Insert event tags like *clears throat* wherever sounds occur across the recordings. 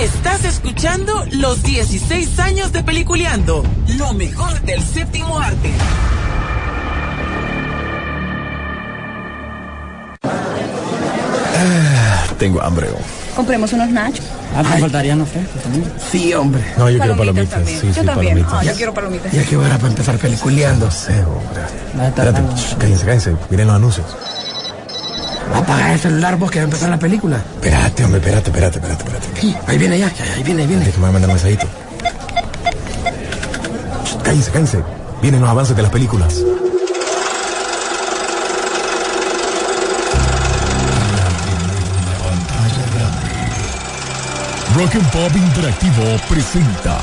Estás escuchando los 16 años de Peliculeando, lo mejor del séptimo arte. Ah, tengo hambre. Compremos unos nachos. Ah, te faltarían los frescos también. Sí, hombre. No, yo quiero palomitas. también. Sí, yo sí, también. palomitas. Ah, yo quiero palomitas. Ya que hora para empezar peliculeando. Hombre. Va a estar Espérate, cállense, cállense. Miren los anuncios. Apaga el celular vos que va a empezar la película. Espérate, hombre, espérate, espérate, espérate, espérate. Sí, ahí viene ya, ahí viene, ahí viene. Déjame mandar un mensajito. Cállense, cállense. Vienen los avances de las películas. Rock and Pop Interactivo presenta.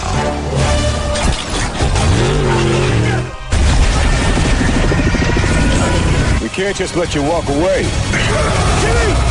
Can't just let you walk away. Peliculeando.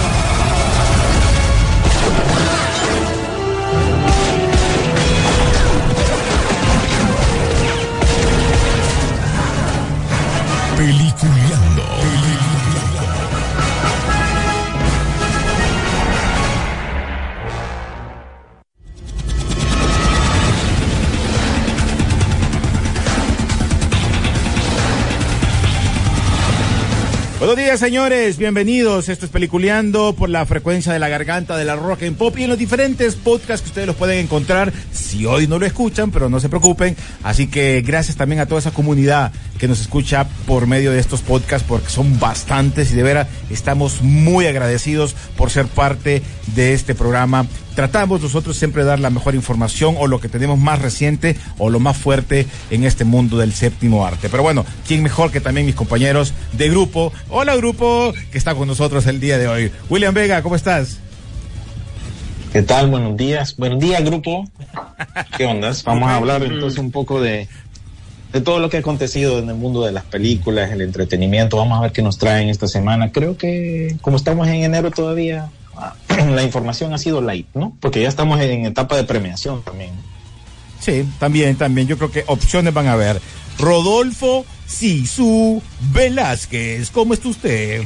Buenos días, señores. Bienvenidos. Esto es Peliculeando por la frecuencia de la garganta de la rock and pop y en los diferentes podcasts que ustedes los pueden encontrar si hoy no lo escuchan, pero no se preocupen. Así que gracias también a toda esa comunidad que nos escucha por medio de estos podcasts porque son bastantes y de veras estamos muy agradecidos por ser parte de este programa. Tratamos nosotros siempre de dar la mejor información o lo que tenemos más reciente o lo más fuerte en este mundo del séptimo arte. Pero bueno, ¿quién mejor que también mis compañeros de grupo? Hola grupo, que está con nosotros el día de hoy. William Vega, ¿cómo estás? ¿Qué tal? Buenos días. Buenos días, grupo. ¿Qué ondas? *laughs* Vamos a hablar entonces un poco de, de todo lo que ha acontecido en el mundo de las películas, el entretenimiento. Vamos a ver qué nos traen esta semana. Creo que como estamos en enero todavía, la información ha sido light, ¿no? Porque ya estamos en etapa de premiación también. Sí, también, también. Yo creo que opciones van a haber. Rodolfo Sisu Velázquez, ¿cómo está usted?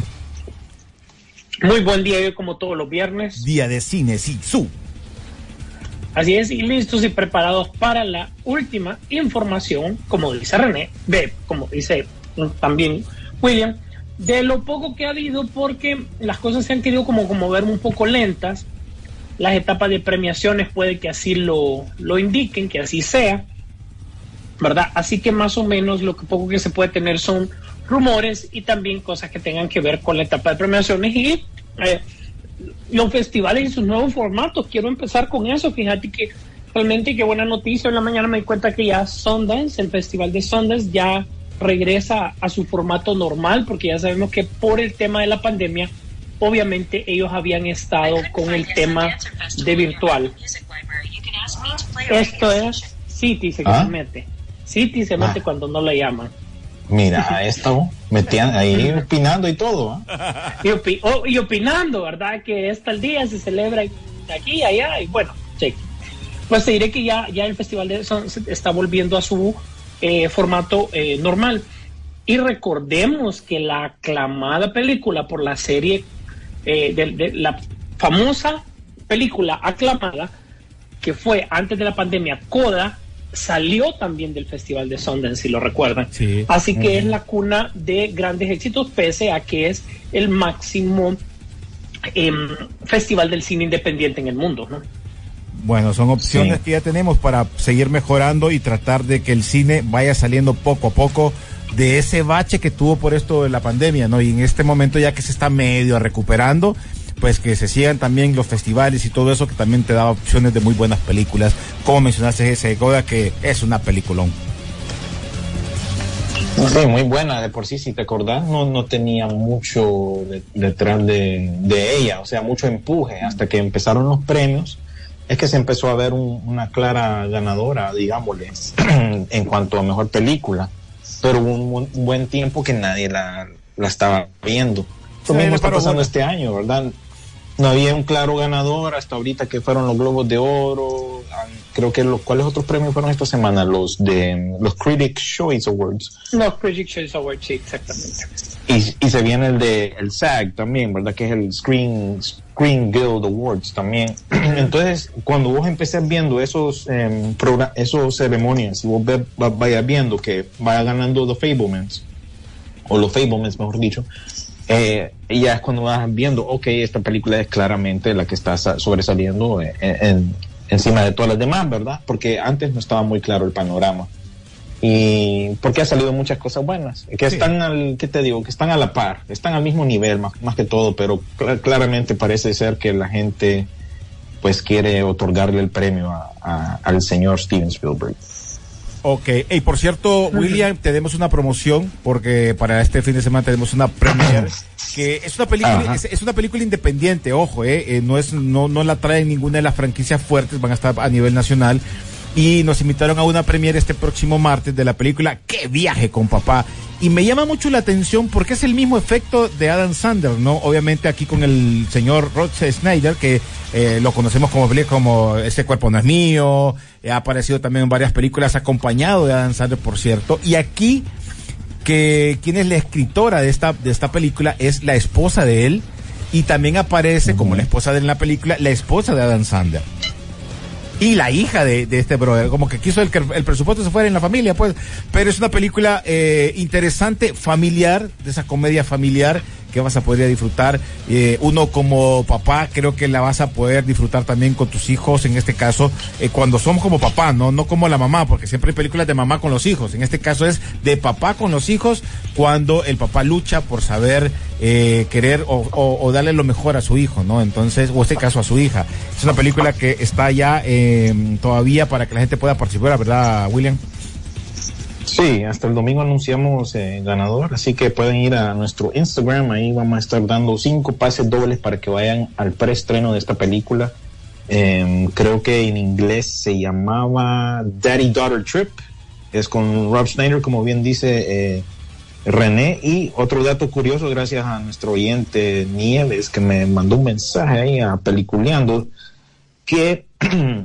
Muy buen día, hoy como todos los viernes. Día de cine Sisu. Así es, y listos y preparados para la última información, como dice René, de, como dice también William, de lo poco que ha habido, porque las cosas se han querido como, como ver un poco lentas. Las etapas de premiaciones puede que así lo, lo indiquen, que así sea, ¿verdad? Así que más o menos lo que poco que se puede tener son rumores y también cosas que tengan que ver con la etapa de premiaciones y eh, los festivales y sus nuevos formatos. Quiero empezar con eso. Fíjate que realmente qué buena noticia. En la mañana me di cuenta que ya Sundance, el festival de Sundance, ya regresa a su formato normal, porque ya sabemos que por el tema de la pandemia, obviamente ellos habían estado con el tema de virtual. Esto es City se, ¿Ah? se mete. City se mete Ah. cuando no le llaman. Mira, esto, metían ahí opinando y todo. ¿ah? y, opi- oh, y opinando, ¿verdad? Que este el día se celebra aquí allá, y bueno. Pues te diré que ya, ya el Festival de Sunset está volviendo a su eh, formato eh, normal. Y recordemos que la aclamada película por la serie, eh, de, de la famosa película aclamada, que fue antes de la pandemia, Coda, salió también del Festival de Sundance, si lo recuerdan. Sí. Así que es la cuna de grandes éxitos, pese a que es el máximo em, festival del cine independiente en el mundo. ¿no? Bueno, son opciones Sí. que ya tenemos para seguir mejorando y tratar de que el cine vaya saliendo poco a poco de ese bache que tuvo por esto de la pandemia, ¿no? Y en este momento ya que se está medio recuperando, pues que se sigan también los festivales y todo eso que también te da opciones de muy buenas películas, como mencionaste ese de Coda que es una peliculón. Sí, muy buena de por sí, si te acordás, no, no tenía mucho de- detrás de, de ella, o sea, mucho empuje, hasta que empezaron los premios, es que se empezó a ver un- una clara ganadora, digámosle, *clears throat* en cuanto a mejor película, pero hubo un, buen- un buen tiempo que nadie la, la estaba viendo. Lo mismo está pasando este año, ¿verdad? No había un claro ganador hasta ahorita que fueron los Globos de Oro. Creo que los cuáles otros premios fueron esta semana, los de los Critics Choice Awards. Los Critics Choice Awards, sí, exactamente. Y, se viene el de el SAG también, ¿verdad? Que es el Screen, Screen Guild Awards también. *clears throat* Entonces, cuando vos empecés viendo esos, eh, esos ceremonias, y vos ve, vayas viendo que vaya ganando The Fablemans, o los Fablemans, mejor dicho, eh, ya es cuando vas viendo, ok, esta película es claramente la que está sobresaliendo en, en, encima de todas las demás, ¿verdad? Porque antes no estaba muy claro el panorama y porque ha salido muchas cosas buenas que sí. están al qué te digo que están a la par están al mismo nivel más, más que todo pero cl claramente parece ser que la gente pues quiere otorgarle el premio a, a, al señor Steven Spielberg. Ok, y por cierto, William, tenemos una promoción porque para este fin de semana tenemos una premiere que es una película, es, es, una película independiente, ojo, eh, eh, no es, no, no la trae ninguna de las franquicias fuertes, van a estar a nivel nacional y nos invitaron a una premiere este próximo martes de la película Qué viaje con papá. Y me llama mucho la atención porque es el mismo efecto de Adam Sandler, ¿no? Obviamente aquí con el señor Rod Snyder, que eh, lo conocemos como como Este cuerpo no es mío, eh, ha aparecido también en varias películas acompañado de Adam Sandler, por cierto. Y aquí, que quien es la escritora de esta, de esta película es la esposa de él, y también aparece como la esposa de él en la película, la esposa de Adam Sandler y la hija de, de, este brother, como que quiso el que el presupuesto se fuera en la familia, pues, pero es una película eh, interesante, familiar, de esa comedia familiar que vas a poder disfrutar. Eh, uno como papá, creo que la vas a poder disfrutar también con tus hijos, en este caso, eh, cuando somos como papá, no, no como la mamá, porque siempre hay películas de mamá con los hijos. En este caso es de papá con los hijos, cuando el papá lucha por saber eh, querer o, o, o, darle lo mejor a su hijo, ¿no? Entonces, o este caso a su hija. Es una película que está ya eh, todavía para que la gente pueda participar, ¿verdad, William? Sí, hasta el domingo anunciamos eh, ganador, así que pueden ir a nuestro Instagram, ahí vamos a estar dando cinco pases dobles para que vayan al preestreno de esta película. Eh, creo que en inglés se llamaba Daddy Daughter Trip, es con Rob Schneider, como bien dice eh, René. Y otro dato curioso, gracias a nuestro oyente Nieves, que me mandó un mensaje ahí a Peliculeando, que *clears throat*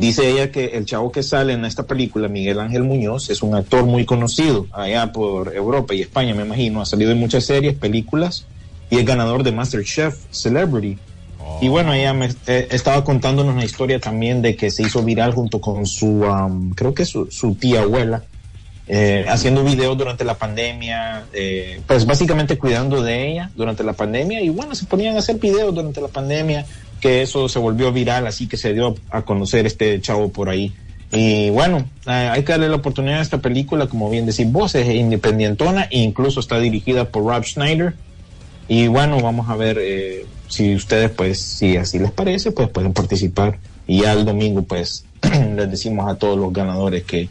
Dice ella que el chavo que sale en esta película, Miguel Ángel Muñoz, es un actor muy conocido allá por Europa y España, me imagino. Ha salido en muchas series, películas y es ganador de MasterChef Celebrity. Oh. Y bueno, ella me eh, estaba contándonos una historia también de que se hizo viral junto con su, um, creo que su, su tía abuela, eh, haciendo videos durante la pandemia, eh, pues básicamente cuidando de ella durante la pandemia. Y bueno, se ponían a hacer videos durante la pandemia que eso se volvió viral, así que se dio a conocer este chavo por ahí. Y bueno, hay que darle la oportunidad a esta película, como bien decís vos, es independientona e incluso está dirigida por Rob Schneider. Y bueno, vamos a ver eh, si ustedes, pues, si así les parece, pues pueden participar. Y ya el domingo, pues, *clears throat* les decimos a todos los ganadores que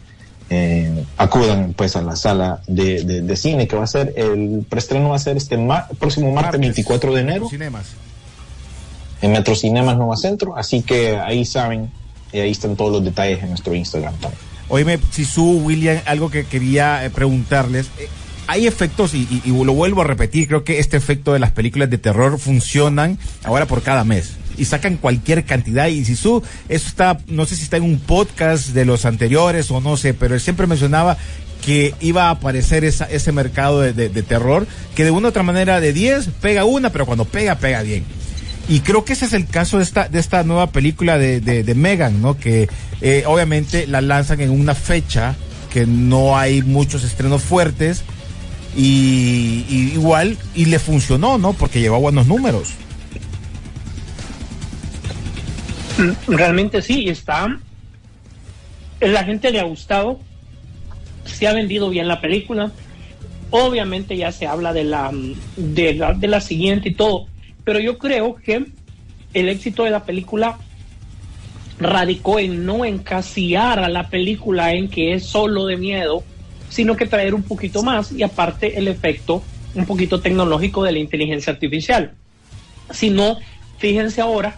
eh, acudan, pues, a la sala de, de, de, cine, que va a ser, el preestreno va a ser este mar próximo martes, martes 24 de enero. Cinemas en Metro Cinemas Nueva Centro, así que ahí saben, y ahí están todos los detalles en nuestro Instagram también. Oíme, Sisu, William, algo que quería eh, preguntarles. Eh, hay efectos, y, lo vuelvo a repetir, creo que este efecto de las películas de terror funcionan ahora por cada mes. Y sacan cualquier cantidad. Y Sisu, eso está, no sé si está en un podcast de los anteriores o no sé, pero él siempre mencionaba que iba a aparecer esa, ese mercado de, de, de terror, que de una u otra manera de 10 pega una, pero cuando pega, pega bien. Y creo que ese es el caso de esta, de esta nueva película de, de, Megan, ¿no? Que eh, obviamente la lanzan en una fecha que no hay muchos estrenos fuertes y, igual, y le funcionó, ¿no? Porque llevó buenos números. Realmente sí, está. La gente le ha gustado, se ha vendido bien la película. Obviamente ya se habla de la, de la, de la siguiente y todo pero yo creo que el éxito de la película radicó en no encasillar a la película en que es solo de miedo, sino que traer un poquito más y aparte el efecto un poquito tecnológico de la inteligencia artificial. Si no, fíjense ahora,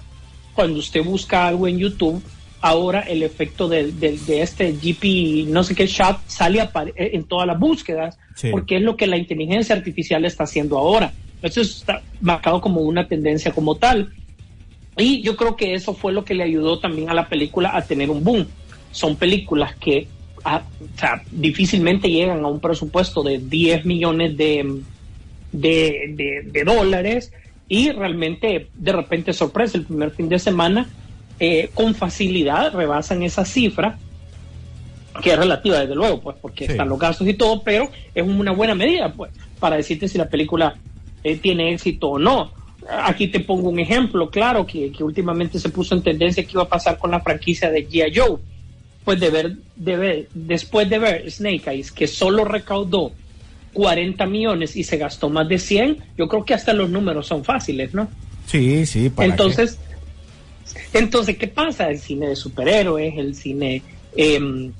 cuando usted busca algo en YouTube, ahora el efecto de, de, de este GP, no sé qué shot, sale en todas las búsquedas, sí. porque es lo que la inteligencia artificial está haciendo ahora. Eso está marcado como una tendencia como tal. Y yo creo que eso fue lo que le ayudó también a la película a tener un boom. Son películas que a, o sea, difícilmente llegan a un presupuesto de 10 millones de, de, de- de dólares y realmente de repente sorpresa el primer fin de semana eh, con facilidad rebasan esa cifra que es relativa desde luego pues porque Sí. están los gastos y todo pero es una buena medida pues para decirte si la película eh, tiene éxito o no aquí te pongo un ejemplo claro que, que últimamente se puso en tendencia que iba a pasar con la franquicia de G.I. Joe pues de ver, de ver, después de ver Snake Eyes, que solo recaudó 40 millones y se gastó más de 100, yo creo que hasta los números son fáciles, ¿no? Sí, sí, para Entonces, entonces, ¿qué pasa? El cine de superhéroes, el cine em,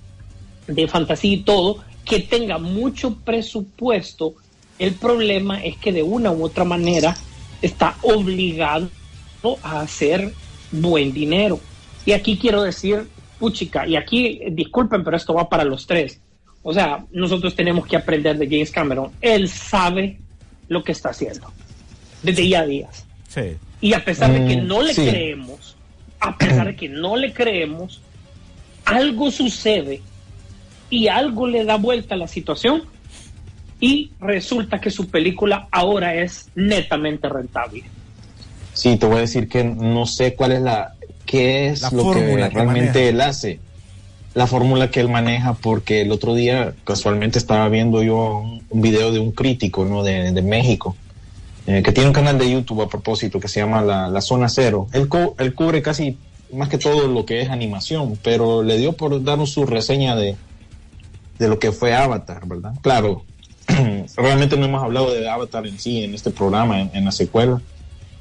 de fantasía y todo, que tenga mucho presupuesto, el problema es que de una u otra manera está obligado a hacer buen dinero. Y aquí quiero decir, puchica, y aquí disculpen, pero esto va para los tres. O sea, nosotros tenemos que aprender de James Cameron. Él sabe lo que está haciendo desde ya días. que- sí. Y a pesar de que Mm, no le sí. creemos, a pesar de que no le creemos, algo sucede y algo le da vuelta a la situación y resulta que su película ahora es netamente rentable. Sí, te voy a decir que no sé cuál es la, qué es La lo que que realmente maneja. él hace, la fórmula que él maneja, porque el otro día casualmente estaba viendo yo un, un video de un crítico, ¿no? De, de México, eh, que tiene un canal de YouTube a propósito que se llama La, La Zona Cero. Él, co- él cubre casi más que todo lo que es animación, pero le dio por darnos su reseña de, de lo que fue Avatar, ¿verdad? Claro, *clears throat* realmente no hemos hablado de Avatar en sí en este programa, en, en la secuela.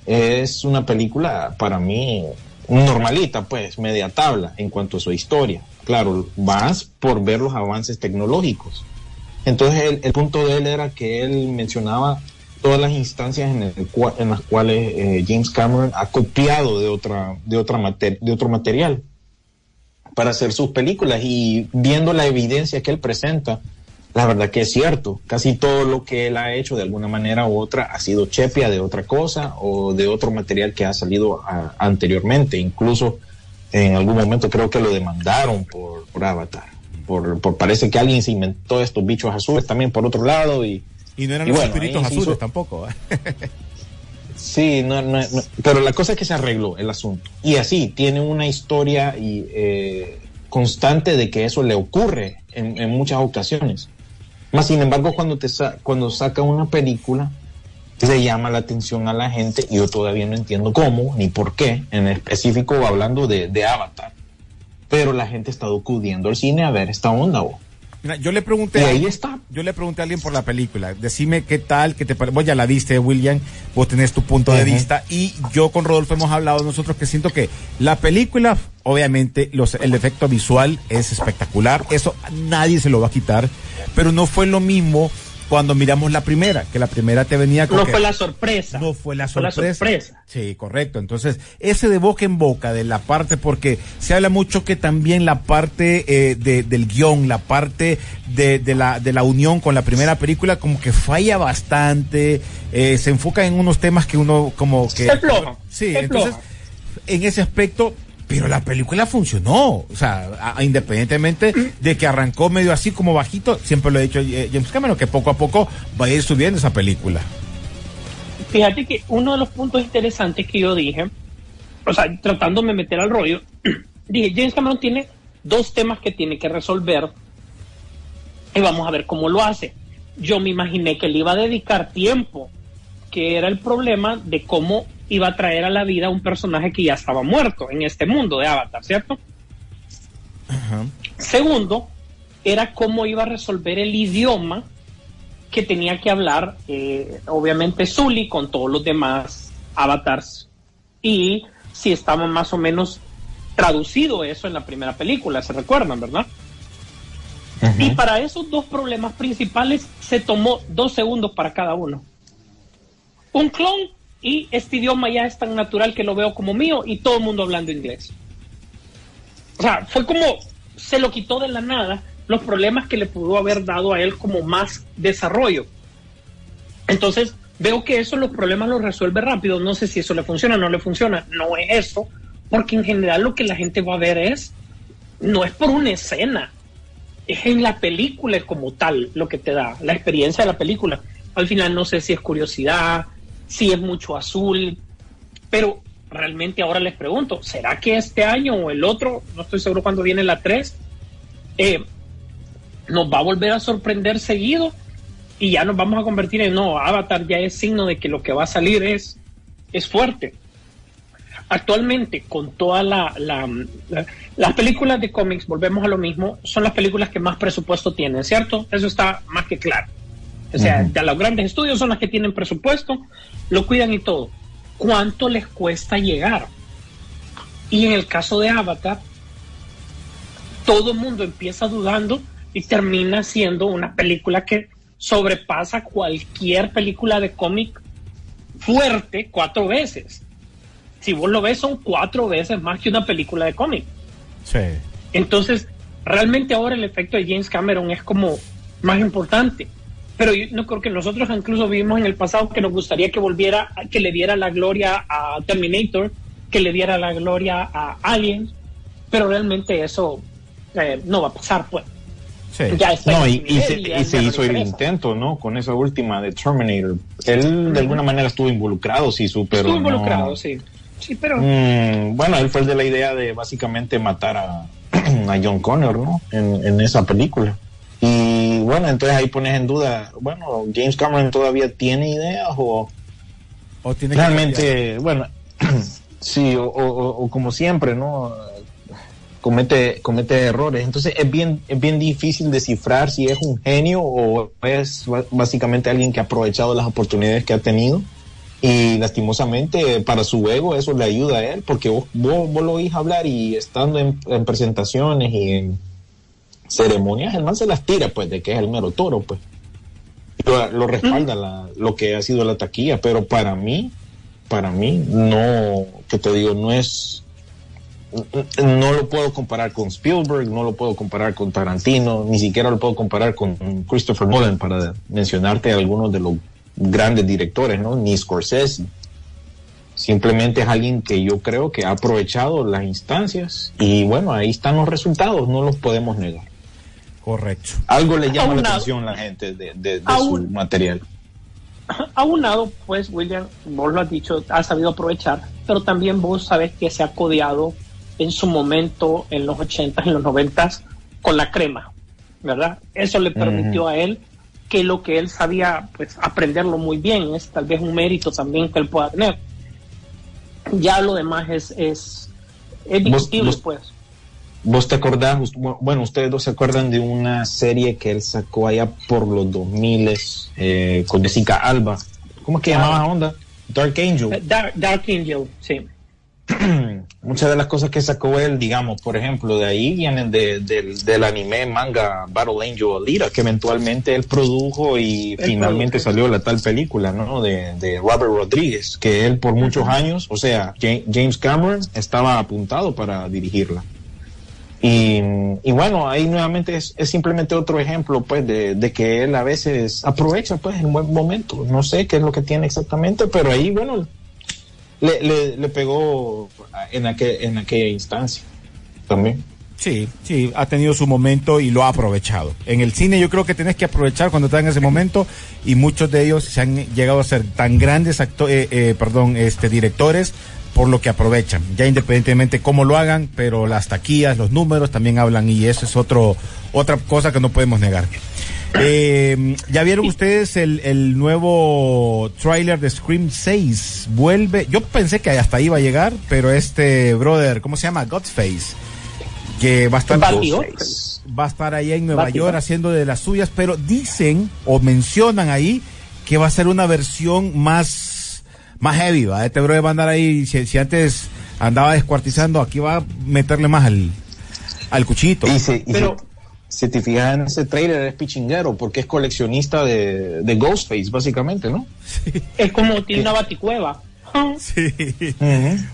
Es una película para mí normalita, pues, media tabla en cuanto a su historia. Claro, vas por ver los avances tecnológicos. Entonces, el, el punto de él era que él mencionaba todas las instancias en, el en las cuales eh, James Cameron ha copiado de otra, de otra mater- de otro material para hacer sus películas y viendo la evidencia que él presenta, la verdad que es cierto, casi todo lo que él ha hecho de alguna manera u otra ha sido chepia de otra cosa o de otro material que ha salido a- anteriormente, incluso en algún momento creo que lo demandaron por, por Avatar, por, por parece que alguien se inventó estos bichos azules también por otro lado y Y no eran Y los bueno, espíritus azules hizo- tampoco. ¿eh? *laughs* Sí, no, no, no, pero la cosa es que se arregló el asunto. Y así, tiene una historia y, eh, constante de que eso le ocurre en, en muchas ocasiones. Más sin embargo, cuando, te sa- cuando saca una película, le llama la atención a la gente, y yo todavía no entiendo cómo ni por qué, en específico hablando de, de Avatar. Pero la gente está acudiendo al cine a ver esta onda. Mira, yo le pregunté ahí está. Yo le pregunté a alguien por la película. Decime qué tal, qué te parece. Vos ya la viste, William. Vos tenés tu punto de vista. Y yo con Rodolfo hemos hablado nosotros que siento que la película, obviamente, los, el efecto visual es espectacular. Eso nadie se lo va a quitar. Pero no fue lo mismo cuando miramos la primera, que la primera te venía con No que- fue la sorpresa. no fue la Fue la sorpresa. sorpresa. Sí, correcto. Entonces, ese de boca en boca de la parte, porque se habla mucho que también la parte eh, de, del guion, la parte de, de, la, de la unión con la primera película, como que falla bastante, eh, se enfoca en unos temas que uno como que... Se floja, Sí, se entonces, floja. en ese aspecto, pero la película funcionó. O sea, independientemente de que arrancó medio así como bajito, siempre lo he dicho eh, James Cameron, que poco a poco va a ir subiendo esa película. Fíjate que uno de los puntos interesantes que yo dije, o sea, tratándome de meter al rollo, *clears throat* dije, James Cameron tiene dos temas que tiene que resolver y vamos a ver cómo lo hace. Yo me imaginé que le iba a dedicar tiempo, que era el problema de cómo iba a traer a la vida a un personaje que ya estaba muerto en este mundo de Avatar, ¿cierto? Segundo, era cómo iba a resolver el idioma que tenía que hablar, eh, obviamente, Zully con todos los demás avatars. Y si estaba más o menos traducido eso en la primera película, se recuerdan, ¿verdad? Y para esos dos problemas principales se tomó dos segundos para cada uno. Un clon y este idioma ya es tan natural que lo veo como mío y todo el mundo hablando inglés. O sea, fue como se lo quitó de la nada los problemas que le pudo haber dado a él como más desarrollo. Entonces, veo que eso los problemas los resuelve rápido. No sé si eso le funciona no le funciona. No es eso, porque en general lo que la gente va a ver es, no es por una escena, es en la película como tal lo que te da, la experiencia de la película. Al final no sé si es curiosidad, si es mucho azul, pero realmente ahora les pregunto, ¿será que este año o el otro, no estoy seguro cuándo viene la 3, eh, nos va a volver a sorprender seguido y ya nos vamos a convertir en, no, Avatar ya es signo de que lo que va a salir es, es fuerte. Actualmente, con todas la, la, la- las películas de cómics, volvemos a lo mismo, son las películas que más presupuesto tienen, ¿cierto? Eso está más que claro. O sea, ya los grandes estudios son las que tienen presupuesto, lo cuidan y todo. ¿Cuánto les cuesta llegar? Y en el caso de Avatar, todo el mundo empieza dudando y termina siendo una película que sobrepasa cualquier película de cómic fuerte cuatro veces. Si vos lo ves, son cuatro veces más que una película de cómic. Sí. Entonces, realmente ahora el efecto de James Cameron es como más importante. Pero yo no creo que nosotros incluso vimos en el pasado que nos gustaría que volviera, que le diera la gloria a Terminator, que le diera la gloria a Aliens, pero realmente eso eh, no va a pasar, pues. Sí. Ya está No, y, y se, y se no hizo el intento, ¿no? Con esa última de Terminator. Él de alguna manera estuvo involucrado, sí, su, pero Estuvo no- involucrado, sí. Sí, pero Mm, bueno, él fue el de la idea de básicamente matar a, *clears throat* a John Connor, ¿no? En, en esa película. Y bueno, entonces ahí pones en duda, bueno, James Cameron todavía tiene ideas o tiene realmente, bueno, *clears throat* sí, o, o- o- o como siempre, ¿no? Comete, comete errores. Entonces es bien, es bien difícil descifrar si es un genio o es básicamente alguien que ha aprovechado las oportunidades que ha tenido. Y lastimosamente para su ego eso le ayuda a él, porque vos, vos, vos lo oís hablar y estando en, en presentaciones y en ceremonias, el man se las tira, pues, de que es el mero toro, pues. Lo, lo respalda la- lo que ha sido la taquilla, pero para mí, para mí, no, que te digo, no es, no lo puedo comparar con Spielberg, no lo puedo comparar con Tarantino, ni siquiera lo puedo comparar con Christopher Nolan, para mencionarte algunos de los grandes directores, ¿no? Ni Scorsese. Simplemente es alguien que yo creo que ha aprovechado las instancias y bueno, ahí están los resultados, no los podemos negar. Correcto. Algo le *laughs* llama la atención a la gente de, de- de su Aún- material. *laughs* aunado, pues, William, vos lo has dicho, has sabido aprovechar, pero también vos sabes que se ha codeado en su momento, en los 80s, en los 90s, con la crema, ¿verdad? Eso le permitió a él que lo que él sabía, pues, aprenderlo muy bien, es tal vez un mérito también que él pueda tener. Ya lo demás es, es, es discutible, pues. ¿Vos te acordás? Bueno, ustedes dos se acuerdan de una serie que él sacó allá por los 2000 eh, con Jessica Alba. ¿Cómo es que llamaba la onda? Dark Angel. Eh, Dark, Dark Angel, sí. *clears throat* Muchas de las cosas que sacó él, digamos, por ejemplo, de ahí vienen de- del- del anime manga Battle Angel Alita, que eventualmente él produjo y Él finalmente produjo. salió la tal película, ¿no? De, de Robert Rodríguez, que él por muchos años, o sea, Ja- James Cameron estaba apuntado para dirigirla. Y, bueno, ahí nuevamente es, simplemente otro ejemplo, pues, de, que él a veces aprovecha, pues, en buen momento. No sé qué es lo que tiene exactamente, pero ahí, bueno, le, le, pegó en, aquel, en aquella instancia también. Sí, sí, ha tenido su momento y lo ha aprovechado. En el cine yo creo que tenés que aprovechar cuando estás en ese momento y muchos de ellos se han llegado a ser tan grandes actores, perdón, este directores por lo que aprovechan, ya independientemente cómo lo hagan, pero las taquillas, los números también hablan y eso es otro otra cosa que no podemos negar. Eh, ¿Ya vieron ustedes el, el nuevo tráiler de Scream 6? Vuelve, yo pensé que hasta ahí iba a llegar, pero este brother, ¿cómo se llama? Godface, que va a estar va a estar allá en Nueva. York haciendo de las suyas, pero dicen o mencionan ahí que va a ser una versión más, más heavy, ¿va? Este brother va a andar ahí, si, si antes andaba descuartizando, aquí va a meterle más al, al cuchito. Y se, y Pero- se- si te fijas en ese trailer es pichinguero porque es coleccionista de, de Ghostface, básicamente, ¿no? Es como tiene una baticueva. *laughs* Sí.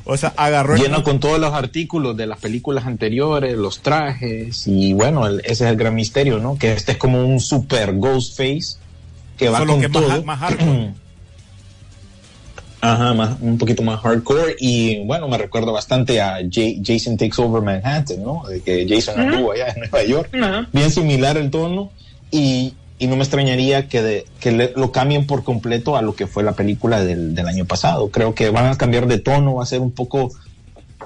O sea, agarró el- Lleno con todos los artículos de las películas anteriores, los trajes, y bueno, el- ese es el gran misterio, ¿no? Que este es como un super Ghostface que va Solo con que todo. más. *clears throat* Ajá, más, un poquito más hardcore y bueno, me recuerda bastante a Ja- Jason Takes Over Manhattan, ¿no? De que Jason anduvo allá en Nueva York. Bien similar el tono y y no me extrañaría que, de, que le, lo cambien por completo a lo que fue la película del, del, año pasado. Creo que van a cambiar de tono, va a ser un poco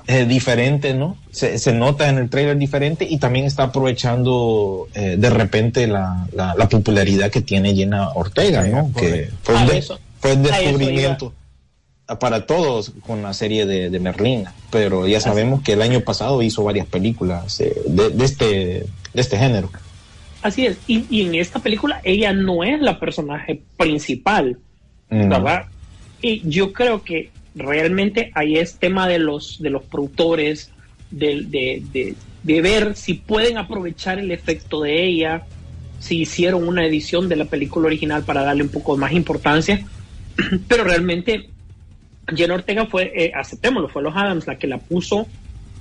eh, diferente, ¿no? Se, se, nota en el trailer diferente y también está aprovechando eh, de repente la, la, la, popularidad que tiene Jenna Ortega, ¿no? que fue un, de, fue un descubrimiento para todos con la serie de, de Merlina, pero ya sabemos que el año pasado hizo varias películas eh, de, de, este, de este género. Así es, y, y, en esta película ella no es la personaje principal, mm. ¿verdad? Y yo creo que realmente ahí es tema de los, de los productores, de, de, de ver si pueden aprovechar el efecto de ella, si hicieron una edición de la película original para darle un poco más importancia, *clears throat* pero realmente Jenna Ortega fue, eh, aceptémoslo, fue los Adams la que la puso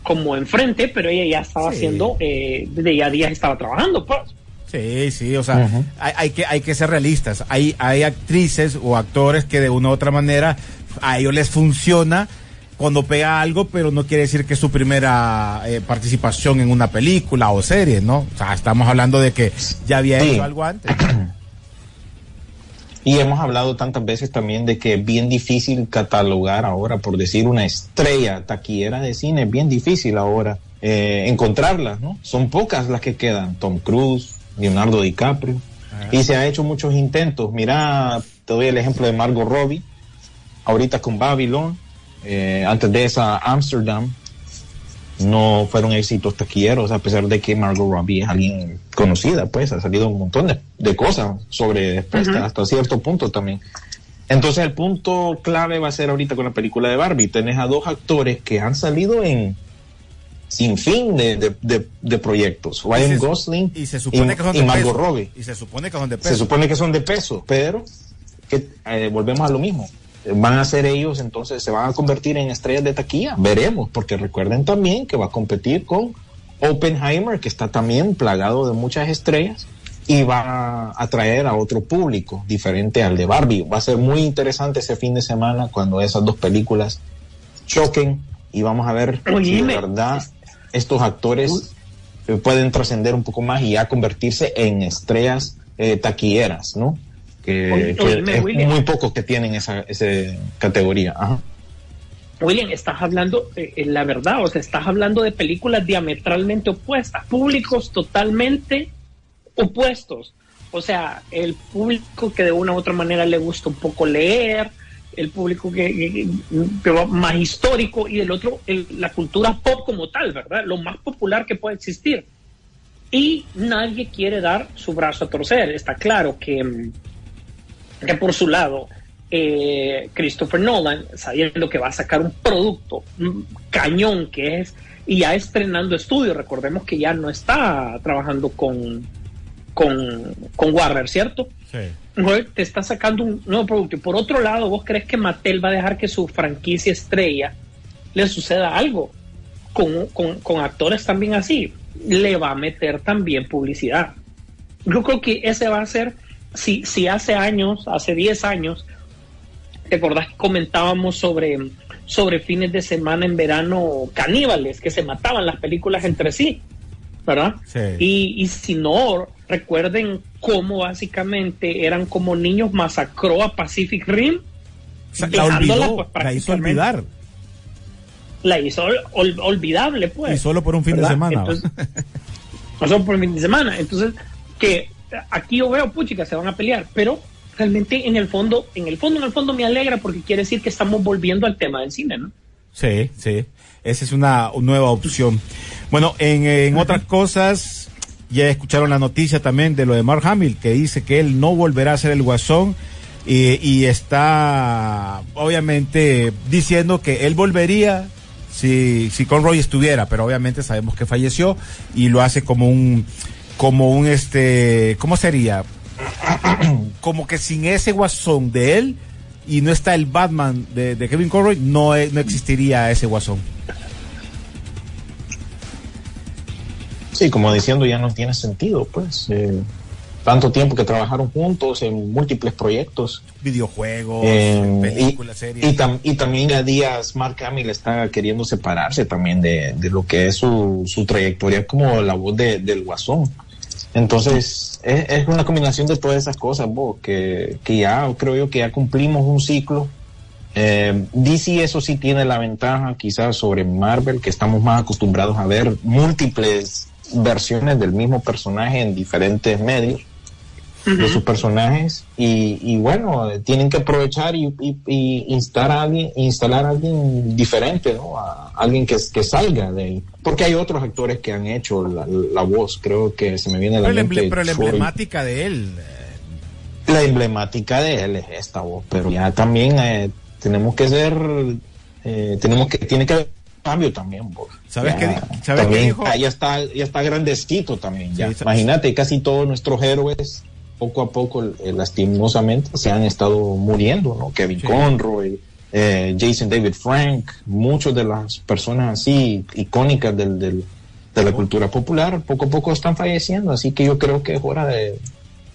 como enfrente, pero ella ya estaba sí. haciendo, eh, desde ya días estaba trabajando, pues. Sí, sí, o sea, uh -huh. hay, hay, que, hay que ser realistas. Hay, hay actrices o actores que de una u otra manera a ellos les funciona cuando pega algo, pero no quiere decir que es su primera eh, participación en una película o serie, ¿no? O sea, estamos hablando de que ya había sí. hecho algo antes. *clears throat* Y hemos hablado tantas veces también de que es bien difícil catalogar ahora, por decir, una estrella taquillera de cine, es bien difícil ahora eh, encontrarlas, ¿no? Son pocas las que quedan. Tom Cruise, Leonardo DiCaprio. Ah. Y se han hecho muchos intentos. Mira, te doy el ejemplo de Margot Robbie, ahorita con Babylon, eh, antes de esa Amsterdam, no fueron éxitos taquilleros, a pesar de que Margot Robbie es alguien conocida, pues ha salido un montón de, de cosas sobre después, uh -huh. hasta cierto punto también. Entonces el punto clave va a ser ahorita con la película de Barbie. Tenés a dos actores que han salido en sin fin de, de, de, de proyectos. Ryan Gosling y, se supone y, que son y de Margot peso. Robbie. Y se supone que son de peso. Se supone que son de peso, pero que eh, volvemos a lo mismo van a ser ellos, entonces se van a convertir en estrellas de taquilla. Veremos, porque recuerden también que va a competir con Oppenheimer, que está también plagado de muchas estrellas y va a atraer a otro público diferente al de Barbie. Va a ser muy interesante ese fin de semana cuando esas dos películas choquen y vamos a ver Oye, si de verdad estos actores Uy. pueden trascender un poco más y ya convertirse en estrellas eh, taquilleras, ¿no? Que, oye, que es William. muy pocos que tienen esa, esa categoría. Ajá. William, estás hablando, eh, la verdad, o sea, estás hablando de películas diametralmente opuestas, públicos totalmente opuestos. O sea, el público que de una u otra manera le gusta un poco leer, el público que, que, que más histórico y el otro, el, la cultura pop como tal, ¿verdad? Lo más popular que puede existir. Y nadie quiere dar su brazo a torcer. Está claro que que por su lado eh, Christopher Nolan, sabiendo que va a sacar un producto un cañón que es, y ya estrenando estudio, recordemos que ya no está trabajando con, con, con Warner, ¿cierto? Sí. Te está sacando un nuevo producto. Y por otro lado, ¿vos crees que Mattel va a dejar que su franquicia estrella le suceda algo? Con, con, con actores también así. Le va a meter también publicidad. Yo creo que ese va a ser si, si hace años, hace 10 años, ¿te acordás que comentábamos sobre, sobre fines de semana en verano caníbales que se mataban las películas entre sí? ¿Verdad? Sí. Y, y si no, recuerden cómo básicamente eran como niños masacró a Pacific Rim. La olvidó, pues, la hizo olvidar. La hizo ol, olvidable, pues. Y solo por un fin ¿verdad? de semana. Entonces, *laughs* solo por un fin de semana. Entonces, que aquí yo veo, puchica, se van a pelear, pero realmente en el fondo, en el fondo, en el fondo me alegra porque quiere decir que estamos volviendo al tema del cine, ¿no? Sí, sí. Esa es una, una nueva opción. Bueno, en, en otras cosas, ya escucharon la noticia también de lo de Mark Hamill, que dice que él no volverá a ser el guasón y, y está obviamente diciendo que él volvería si, si Conroy estuviera, pero obviamente sabemos que falleció y lo hace como un como un este, ¿cómo sería? *clears throat* como que sin ese guasón de él y no está el Batman de, de Kevin Conroy, no, no existiría ese guasón. Sí, como diciendo, ya no tiene sentido, pues. Eh, tanto tiempo que trabajaron juntos en múltiples proyectos. Videojuegos, eh, películas, y, series. Y, tam, y, también a días Mark Hamill está queriendo separarse también de, de lo que es su, su, trayectoria como la voz de, del guasón. Entonces, es, una combinación de todas esas cosas, vos, que, que ya creo yo que ya cumplimos un ciclo. Eh, DC eso sí tiene la ventaja quizás sobre Marvel, que estamos más acostumbrados a ver múltiples versiones del mismo personaje en diferentes medios de sus personajes y, y bueno, tienen que aprovechar y, y- y instalar a alguien, instalar a alguien diferente, ¿no? A alguien que, que salga de ahí. Porque hay otros actores que han hecho la, la voz, creo que se me viene a la Pero, mente. pero la emblemática de él. eh, La emblemática de él es esta voz, pero ya también eh, tenemos que ser, eh, tenemos que, tiene que haber cambio también, vos. ¿Sabes qué también, dijo? Ya está, ya está grandecito también, ya. Sí, Imagínate, casi todos nuestros héroes, poco a poco, eh, lastimosamente, se han estado muriendo, ¿no? Kevin Sí. Conroy, eh, Jason David Frank, muchas de las personas así icónicas del, del- de la cultura popular, poco a poco están falleciendo, así que yo creo que es hora de,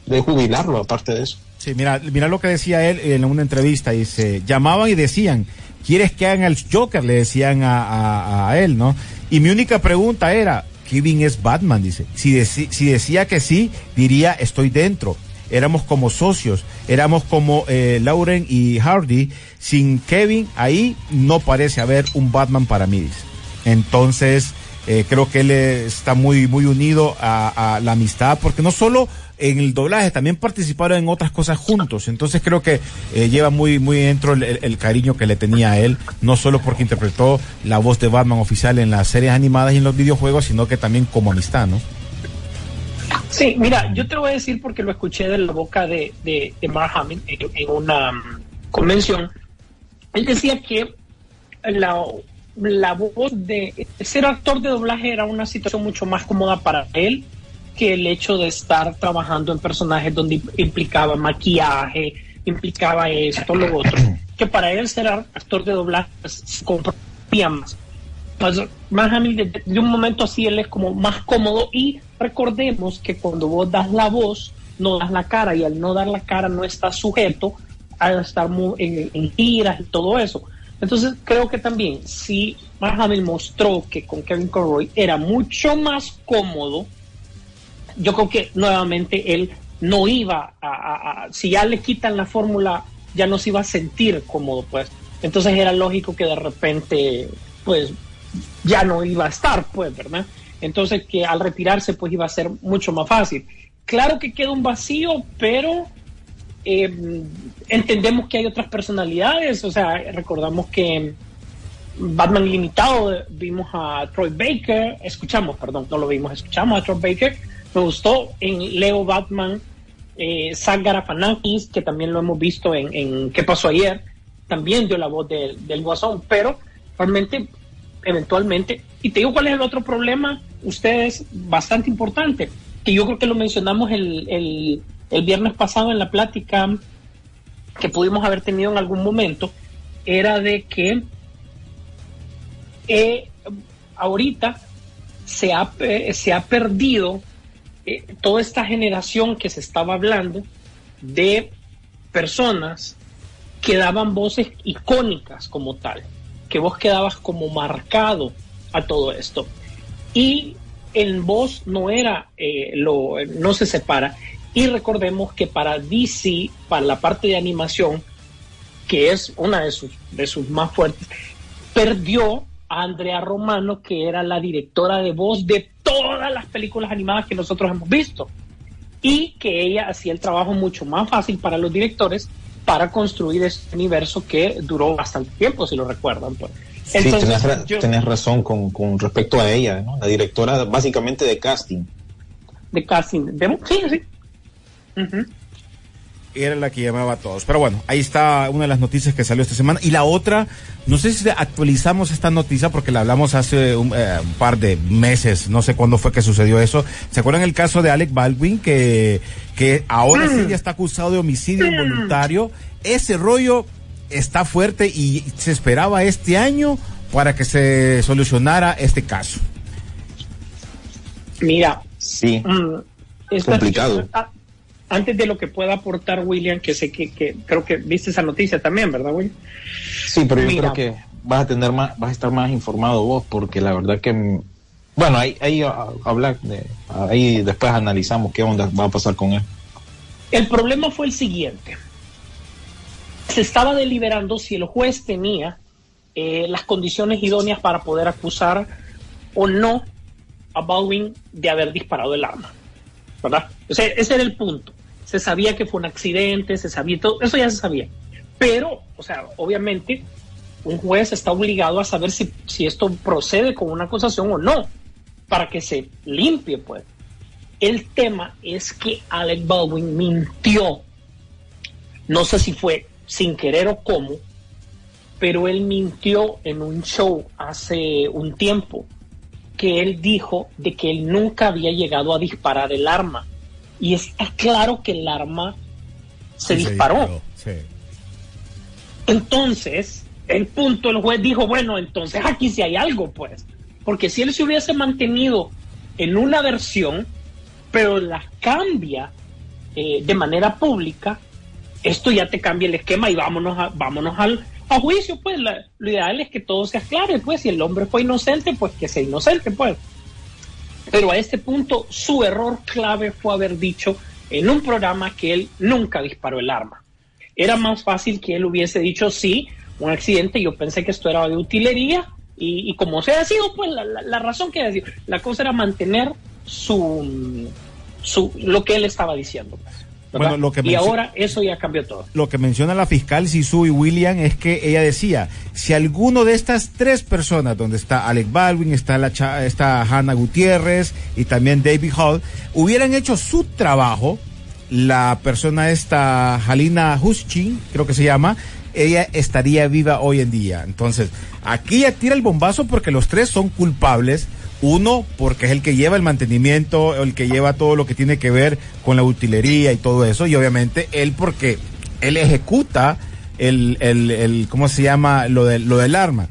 de jubilarlo, aparte de eso. Sí, mira, mira lo que decía él en una entrevista. Dice, llamaban y decían, ¿quieres que hagan el Joker? Le decían a, a- a él, ¿no? Y mi única pregunta era, Kevin es Batman, dice. Si, decía que sí, diría, estoy dentro. Éramos como socios, éramos como eh, Lauren y Hardy. Sin Kevin ahí no parece haber un Batman para mí, dice. Entonces, eh, creo que él está muy, muy unido a la amistad, porque no solo en el doblaje, también participaron en otras cosas juntos. Entonces creo que eh, lleva muy, muy dentro el, cariño que le tenía a él, no solo porque interpretó la voz de Batman oficial en las series animadas y en los videojuegos, sino que también como amistad, ¿no? Sí, mira, yo te lo voy a decir porque lo escuché de la boca de, Mark Hamill en, en una mm, convención. Él decía que la, la voz de ser actor de doblaje era una situación mucho más cómoda para él que el hecho de estar trabajando en personajes donde implicaba maquillaje, implicaba esto, lo otro. *clears throat* Que para él ser actor de doblaje se comprometía más. Pues, Mark Hamill, de, de un momento así, él es como más cómodo y recordemos que cuando vos das la voz, no das la cara y al no dar la cara no estás sujeto a estar en, en giras y todo eso. Entonces creo que también si Mark Hamill mostró que con Kevin Conroy era mucho más cómodo, yo creo que nuevamente él no iba a, si ya le quitan la fórmula, ya no se iba a sentir cómodo, pues. Entonces era lógico que de repente, pues, ya no iba a estar, pues, ¿verdad? Entonces que al retirarse, pues iba a ser mucho más fácil. Claro que queda un vacío, pero eh, entendemos que hay otras personalidades, o sea, recordamos que Batman Limitado vimos a Troy Baker, escuchamos, perdón, no lo vimos, escuchamos a Troy Baker, me gustó en Leo Batman, eh, Zach que también lo hemos visto en, ¿Qué pasó ayer? También dio la voz del, Guasón, pero realmente, eventualmente, y te digo cuál es el otro problema, ustedes, bastante importante, que yo creo que lo mencionamos el, el, el viernes pasado en la plática que pudimos haber tenido en algún momento, era de que eh, ahorita se ha, pe- se ha perdido eh, toda esta generación que se estaba hablando de personas que daban voces icónicas como tal, que vos quedabas como marcado a todo esto. Y en voz no era, eh, lo, no se separa. Y recordemos que para DC, para la parte de animación, que es una de sus, de sus más fuertes, perdió a Andrea Romano, que era la directora de voz de todas las películas animadas que nosotros hemos visto. Y que ella hacía el trabajo mucho más fácil para los directores para construir este universo que duró bastante tiempo, si lo recuerdan. Pues. Sí, Entonces, tenés, ra- yo- tenés razón con, con respecto a ella, ¿no? La directora básicamente de casting. de casting. de- sí, sí. Ujú. Era la que llamaba a todos. Pero bueno, ahí está una de las noticias que salió esta semana. Y la otra, no sé si actualizamos esta noticia porque la hablamos hace un, eh, un par de meses, no sé cuándo fue que sucedió eso. ¿Se acuerdan el caso de Alec Baldwin que, que ahora sí ya está acusado de homicidio involuntario? Ese rollo está fuerte y se esperaba este año para que se solucionara este caso. Mira, Sí. mm, Complicado. ah, antes de lo que pueda aportar William, que sé que, que creo que viste esa noticia también, ¿verdad, William? Sí, pero yo Mira. creo que vas a tener más, vas a estar más informado vos, porque la verdad que Bueno, ahí, ahí ah, hablar de, ahí después analizamos qué onda va a pasar con él. El problema fue el siguiente. Se estaba deliberando si el juez tenía eh, las condiciones idóneas para poder acusar o no a Baldwin de haber disparado el arma. ¿Verdad? Ese, ese era el punto. Se sabía que fue un accidente, se sabía todo, eso ya se sabía. Pero, o sea, obviamente, un juez está obligado a saber si, si esto procede con una acusación o no, para que se limpie, pues. El tema es que Alec Baldwin mintió. No sé si fue sin querer o cómo, pero él mintió en un show hace un tiempo que él dijo de que él nunca había llegado a disparar el arma. Y está claro que el arma se Sí, disparó. disparó, sí. Entonces, el punto, el juez dijo, bueno, entonces aquí sí hay algo, pues. Porque si él se hubiese mantenido en una versión, pero la cambia eh, de manera pública, esto ya te cambia el esquema y vámonos, a, vámonos al, a juicio, pues. La- lo ideal es que todo se aclare, pues. Si el hombre fue inocente, pues que sea inocente, pues. Pero a este punto, su error clave fue haber dicho en un programa que él nunca disparó el arma. Era más fácil que él hubiese dicho sí, un accidente, yo pensé que esto era de utilería y, como sea sido, pues la, la- razón que haya sido, la cosa era mantener su, su lo que él estaba diciendo. pues. Bueno, lo que y ahora eso ya cambió todo. Lo que menciona la fiscal Sisu y William es que ella decía, si alguno de estas tres personas, donde está Alec Baldwin, está la cha- está Hannah Gutiérrez y también David Hall, hubieran hecho su trabajo, la persona esta, Halina Huschin, creo que se llama, ella estaría viva hoy en día. Entonces, aquí ya tira el bombazo porque los tres son culpables. Uno, porque es el que lleva el mantenimiento, el que lleva todo lo que tiene que ver con la utilería y todo eso. Y obviamente él porque él ejecuta el, el, el ¿cómo se llama? Lo, del lo del arma.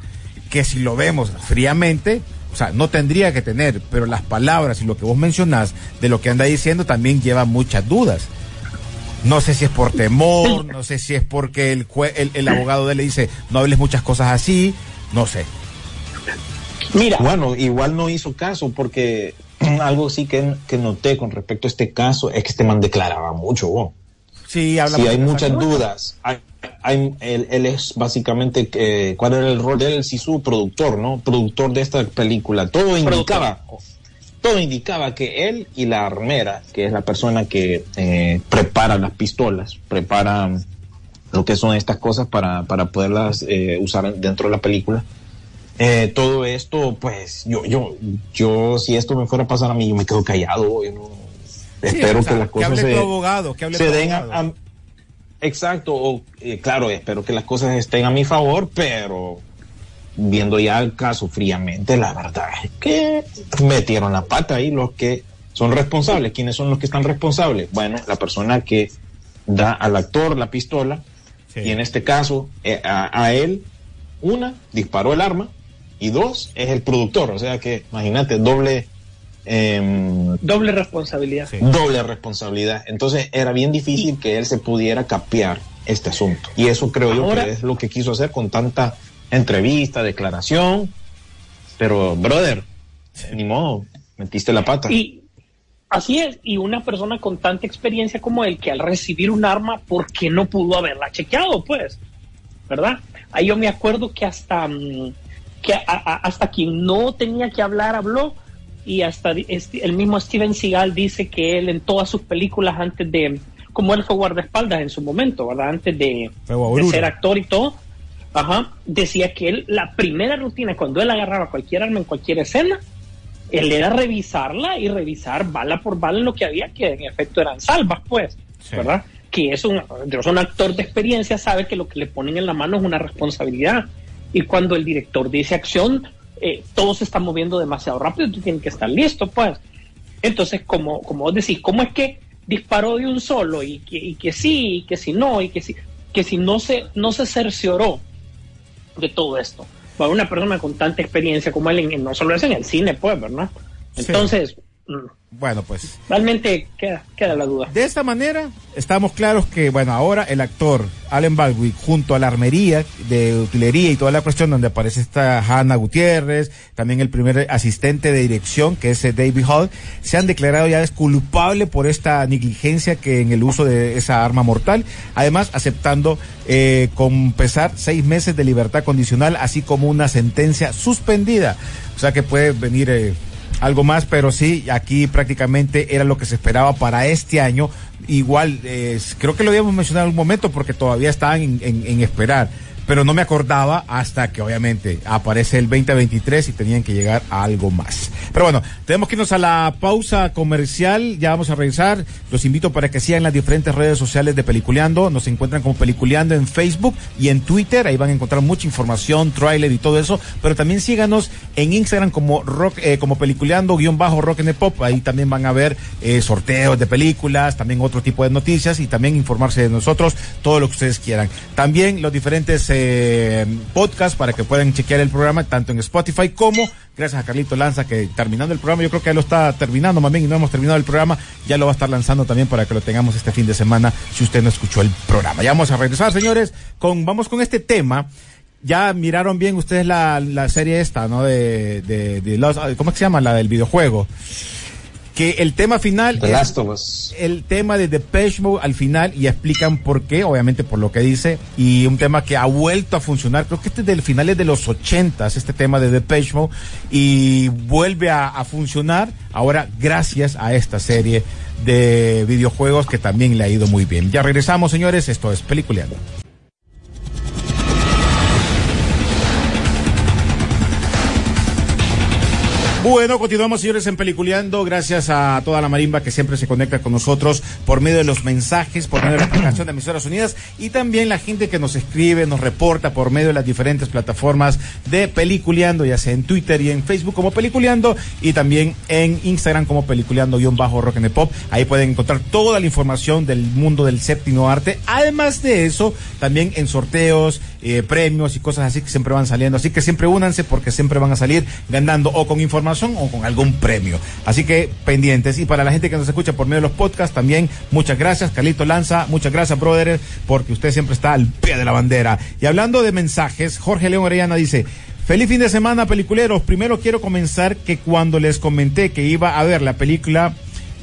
Que si lo vemos fríamente, o sea, no tendría que tener, pero las palabras y lo que vos mencionás de lo que anda diciendo también lleva muchas dudas. No sé si es por temor, no sé si es porque el, el, el abogado de él le dice no hables muchas cosas así, no sé. Mira, Bueno, igual no hizo caso porque *clears throat* algo sí que, que noté con respecto a este caso es que este man declaraba mucho. Sí, habla Sí, hay mucho. muchas dudas. Hay, hay- él, él es básicamente, eh, ¿cuál era el rol de él? El Sisu, productor, ¿no? Productor de esta película. Todo indicaba, todo indicaba que él y la armera, que es la persona que eh, prepara las pistolas, prepara lo que son estas cosas para, para poderlas eh, usar dentro de la película. Eh, todo esto, pues, yo, yo, yo, si esto me fuera a pasar a mí, yo me quedo callado. yo no- Sí, espero o sea, que las cosas hable se, tu abogado, que hable se tu den a- abogado. a- exacto, o, eh, claro, espero que las cosas estén a mi favor, pero viendo ya el caso fríamente, la verdad es que metieron la pata ahí los que son responsables. ¿Quiénes son los que están responsables? Bueno, la persona que da al actor la pistola, Sí. y en este caso eh, a, a él, una, disparó el arma, y dos, es el productor. O sea que, imagínate, doble... em, doble responsabilidad. Sí. doble responsabilidad. Entonces era bien difícil que él se pudiera capear este asunto. Y eso creo yo que es lo que quiso hacer con tanta entrevista, declaración. Pero, brother, ni modo, metiste la pata. Y así es, y una persona con tanta experiencia como él, que al recibir un arma, ¿por qué no pudo haberla chequeado, pues? ¿Verdad? Ahí yo me acuerdo que hasta, mm, que a- a- hasta quien no tenía que hablar habló, y hasta el mismo Steven Seagal dice que él en todas sus películas antes de, como él fue guardaespaldas en su momento, ¿verdad? Antes de, ser actor y todo, ajá, decía que él, la primera rutina, cuando él agarraba cualquier arma en cualquier escena, él era revisarla y revisar bala por bala lo que había, que en efecto eran salvas, pues, Sí. ¿verdad? Que es un, es un actor de experiencia, sabe que lo que le ponen en la mano es una responsabilidad. Y cuando el director dice acción, eh, todo se está moviendo demasiado rápido, tú tienes que estar listo, pues. Entonces, como, como vos decís, ¿cómo es que disparó de un solo y que, y que sí, y que si no, y que si, que si no se, no se cercioró de todo esto? Para una persona con tanta experiencia como él, no solo es en el cine, pues, ¿verdad? Sí. Entonces, Bueno, pues realmente queda, queda la duda. de esta manera estamos claros que, bueno, ahora el actor Allen Baldwin junto a la armería de utilería y toda la cuestión donde aparece esta Hannah Gutiérrez, también el primer asistente de dirección que es eh, David Hall, se han declarado ya culpable por esta negligencia que en el uso de esa arma mortal, además aceptando eh, compensar seis meses de libertad condicional, así como una sentencia suspendida. O sea que puede venir eh, algo más, pero sí, aquí prácticamente era lo que se esperaba para este año. Igual, eh, creo que lo habíamos mencionado en un momento porque todavía estaban en esperar, pero no me acordaba hasta que obviamente aparece el 2023 y tenían que llegar a algo más. Pero bueno, tenemos que irnos a la pausa comercial, ya vamos a regresar. Los invito para que sigan las diferentes redes sociales de Peliculeando. Nos encuentran como Peliculeando en Facebook y en Twitter. Ahí van a encontrar mucha información, trailer y todo eso. Pero también síganos en Instagram como rock, eh, como Peliculeando guion bajo rock and pop. Ahí también van a ver eh, sorteos de películas, también otro tipo de noticias y también informarse de nosotros, todo lo que ustedes quieran. También los diferentes eh, podcasts para que puedan chequear el programa tanto en Spotify como gracias a Carlito Lanza que terminando el programa, yo creo que ya lo está terminando, más bien, y no hemos terminado el programa, ya lo va a estar lanzando también para que lo tengamos este fin de semana si usted no escuchó el programa. Ya vamos a regresar, señores, con vamos con este tema. Ya miraron bien ustedes la, la serie esta, ¿no? De, de, de los, ¿cómo es que se llama? La del videojuego. Que el tema final The es- Last of Us. el tema de Depeche Mode al final y explican por qué, obviamente por lo que dice, y un tema que ha vuelto a funcionar, creo que este es del finales de los ochentas, este tema de Depeche Mode, y vuelve a, a funcionar ahora gracias a esta serie de videojuegos que también le ha ido muy bien. Ya regresamos, señores, esto es Peliculeando. Bueno, continuamos, señores, en Peliculeando. Gracias a toda la marimba que siempre se conecta con nosotros por medio de los mensajes, por medio de la aplicación de Emisoras Unidas y también la gente que nos escribe, nos reporta por medio de las diferentes plataformas de Peliculeando, ya sea en Twitter y en Facebook como Peliculeando y también en Instagram como Peliculeando-Rock and Pop. Ahí pueden encontrar toda la información del mundo del séptimo arte. Además de eso, también en sorteos, eh, premios y cosas así que siempre van saliendo. Así que siempre únanse porque siempre van a salir ganando o con información o con algún premio. Así que pendientes. Y para la gente que nos escucha por medio de los podcasts, también muchas gracias. Carlito Lanza, muchas gracias, brother, porque usted siempre está al pie de la bandera. Y hablando de mensajes, Jorge León Orellana dice. Feliz fin de semana, peliculeros. Primero quiero comenzar que cuando les comenté que iba a ver la película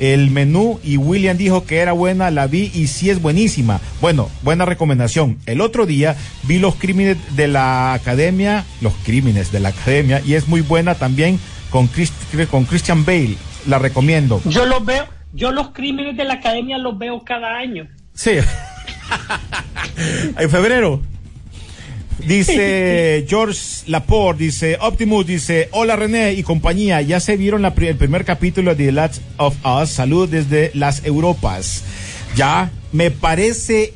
el menú y William dijo que era buena, la vi y sí es buenísima. Bueno, buena recomendación. El otro día vi los crímenes de la academia, los crímenes de la academia y es muy buena también con, Chris- con Christian Bale. La recomiendo. Yo los veo, yo los crímenes de la academia los veo cada año. Sí. en febrero. Dice *laughs* George Laporte, dice Optimus, dice hola René y compañía, ya se vieron la pri- el primer capítulo de The Last of Us, salud desde las Europas. Ya, me parece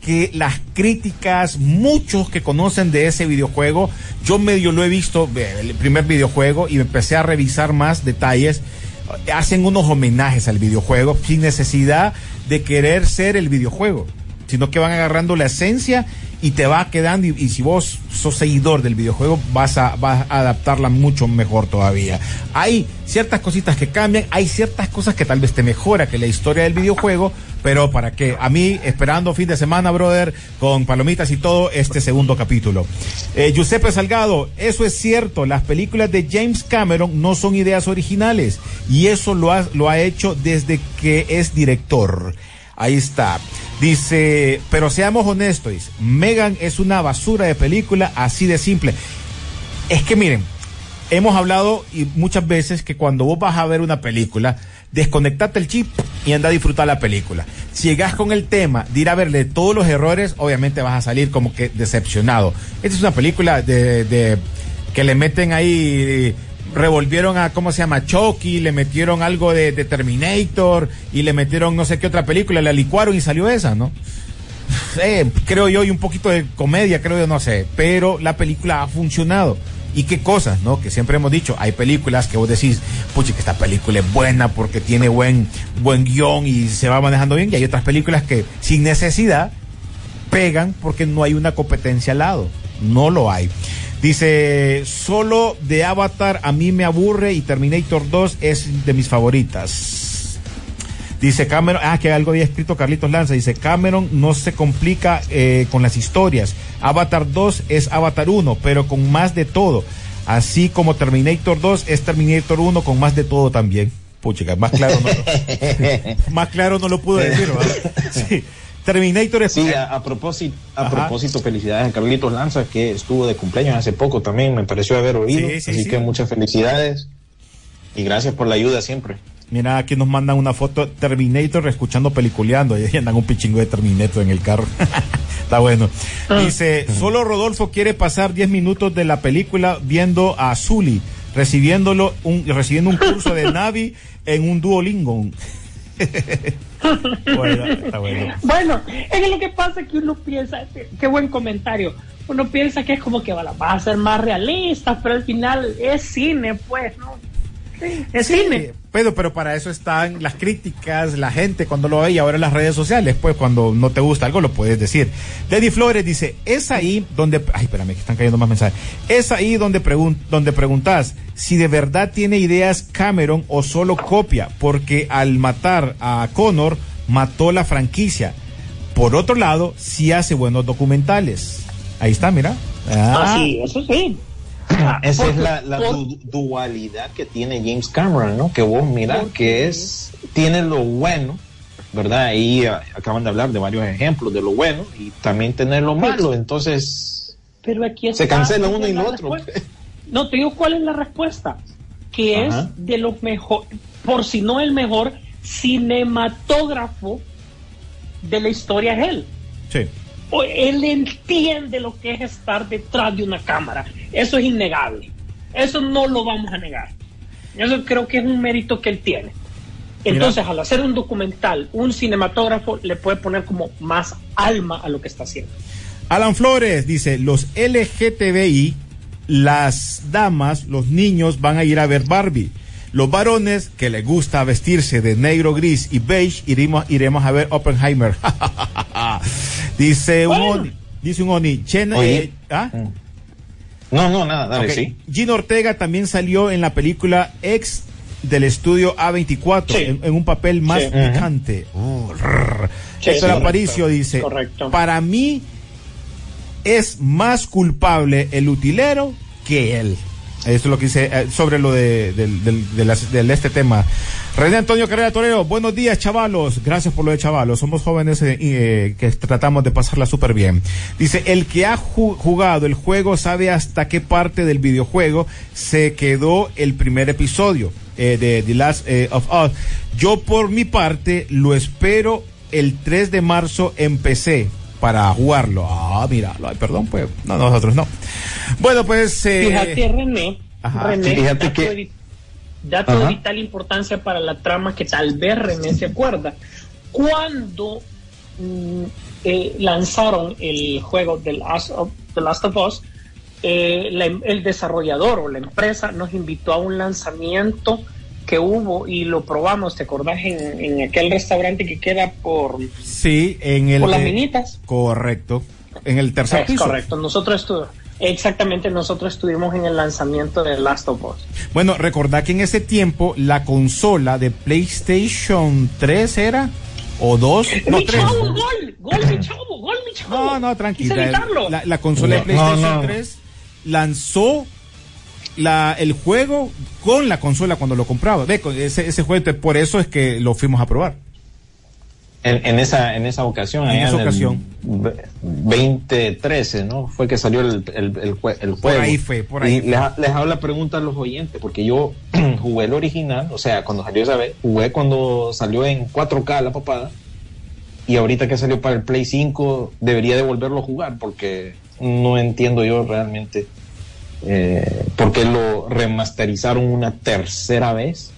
que las críticas, muchos que conocen de ese videojuego, yo medio lo he visto, el primer videojuego, y empecé a revisar más detalles, hacen unos homenajes al videojuego sin necesidad de querer ser el videojuego, sino que van agarrando la esencia y te va quedando, y, si vos sos seguidor del videojuego, vas a, vas a adaptarla mucho mejor todavía. Hay ciertas cositas que cambian, hay ciertas cosas que tal vez te mejora que la historia del videojuego, pero para qué, a mí esperando fin de semana, brother, con palomitas y todo, este segundo capítulo. Eh, Giuseppe Salgado, eso es cierto, las películas de James Cameron no son ideas originales y eso lo ha hecho desde que es director. Ahí está. Dice, pero seamos honestos, Megan es una basura de película así de simple. Es que miren, hemos hablado y muchas veces que cuando vos vas a ver una película, desconectate el chip y anda a disfrutar la película. Si llegas con el tema de ir a verle todos los errores, obviamente vas a salir como que decepcionado. Esta es una película de que le meten ahí revolvieron a, ¿cómo se llama? Chucky, le metieron algo de, de Terminator y le metieron no sé qué otra película, la licuaron y salió esa, ¿no? *laughs* Eh, creo yo, y un poquito de comedia, creo yo, no sé, pero la película ha funcionado. ¿Y qué cosas, no? Que siempre hemos dicho, hay películas que vos decís, pucha, que esta película es buena porque tiene buen, buen guion y se va manejando bien, y hay otras películas que sin necesidad pegan porque no hay una competencia al lado. No lo hay. Dice, solo de Avatar a mí me aburre y Terminator 2 es de mis favoritas. Dice Cameron, ah, que algo había escrito Carlitos Lanza, dice Cameron no se complica eh, con las historias. Avatar 2 es Avatar 1, pero con más de todo. Así como Terminator 2 es Terminator 1 con más de todo también. Puchica, más claro no, *laughs* más claro no lo pudo decir, ¿verdad? Sí. Terminator es... Sí, a, a propósito, a Ajá. propósito, felicidades a Carlitos Lanza, que estuvo de cumpleaños hace poco también, me pareció haber oído. Sí, sí, así sí. que muchas felicidades y gracias por la ayuda siempre. Mira, aquí nos mandan una foto Terminator escuchando peliculeando. Y ahí andan un pichingo de Terminator en el carro. *laughs* Está bueno. Dice, solo Rodolfo quiere pasar 10 minutos de la película viendo a Zully, recibiéndolo un, recibiendo un curso de *laughs* Navi en un Duolingo. *laughs* bueno, bueno. Bueno, es lo que pasa que uno piensa, qué buen comentario, uno piensa que es como que va a ser más realista, pero al final es cine, pues, ¿no? Sí, es cine. Pero, pero para eso están las críticas, la gente cuando lo ve y ahora en las redes sociales, pues cuando no te gusta algo lo puedes decir. Deddy Flores dice, es ahí donde, ay, espérame, que están cayendo más mensajes. Es ahí donde, pregun donde preguntas si de verdad tiene ideas Cameron o solo copia, porque al matar a Connor mató la franquicia. Por otro lado, sí hace buenos documentales. Ahí está, mira. Ah, sí, eso sí. *laughs* Esa es la, la por- du- dualidad que tiene James Cameron, ¿no? Que vos mirás que es, tiene lo bueno, ¿verdad? Ahí ah, acaban de hablar de varios ejemplos de lo bueno y también tener lo malo, entonces Pero aquí se cancela uno y lo otro. respuesta. No, te digo cuál es la respuesta. Que Ajá. es de los mejor, por si no el mejor cinematógrafo de la historia es él. Sí. Él entiende lo que es estar detrás de una cámara. Eso es innegable. Eso no lo vamos a negar. Eso creo que es un mérito que él tiene. Entonces, al hacer un documental, un cinematógrafo le puede poner como más alma a lo que está haciendo. Alan Flores dice, los LGTBI, las damas, los niños van a ir a ver Barbie. Los varones que les gusta vestirse de negro, gris y beige, iremos, iremos a ver Oppenheimer. *laughs* dice un Bueno. Oni, dice un Oni, Chen- Oye. eh, ¿ah? No, no, nada, dale, sí. Gino Ortega también salió en la película Ex del estudio A24 Sí. en, en un papel más Sí. picante. Uh. Sí, Héctor sí, Aparicio correcto. dice, Correcto. para mí es más culpable el utilero que él. Esto es lo que dice eh, sobre lo de, de del este tema. René Antonio Carrera Torero, buenos días chavalos, gracias por lo de chavalos, somos jóvenes eh, eh, que tratamos de pasarla súper bien. Dice, el que ha ju- jugado el juego sabe hasta qué parte del videojuego se quedó el primer episodio eh, de The Last eh, of Us. Yo por mi parte lo espero el 3 de marzo en PC para jugarlo. Ah, mira, ay, perdón, pues, no, nosotros no. Bueno, pues... eh, Fíjate, René, Ajá. René, Fíjate dato, que- de, dato de vital importancia para la trama que tal vez René se acuerda. Cuando mm, eh, lanzaron el juego The Last of, The Last of Us, eh, la em- el desarrollador o la empresa nos invitó a un lanzamiento que hubo y lo probamos, ¿te acordás? En, en aquel restaurante que queda por, Sí, en el... por las minitas. Correcto. En el tercer Es piso. correcto, nosotros estu- exactamente nosotros estuvimos en el lanzamiento de Last of Us. Bueno, recordad que en ese tiempo la consola de PlayStation 3 era o 2, no mi 3. chavo, gol, gol, mi chavo, gol, mi chavo. No, no, tranquila. La, la consola de PlayStation no, no. 3 lanzó la, el juego con la consola cuando lo compraba. Ese, ese juego, por eso es que lo fuimos a probar. En, en esa en esa ocasión, En esa el ocasión. ve- 2013, ¿no? Fue que salió el, el, el, jue- el Por juego. ahí fue, por ahí Y fue. les, les hago la pregunta a los oyentes, porque yo *clears throat* jugué el original, o sea, cuando salió esa vez, jugué cuando salió en 4K la papada, y ahorita que salió para el Play 5, debería de volverlo a jugar, porque no entiendo yo realmente eh, por qué lo remasterizaron una tercera vez,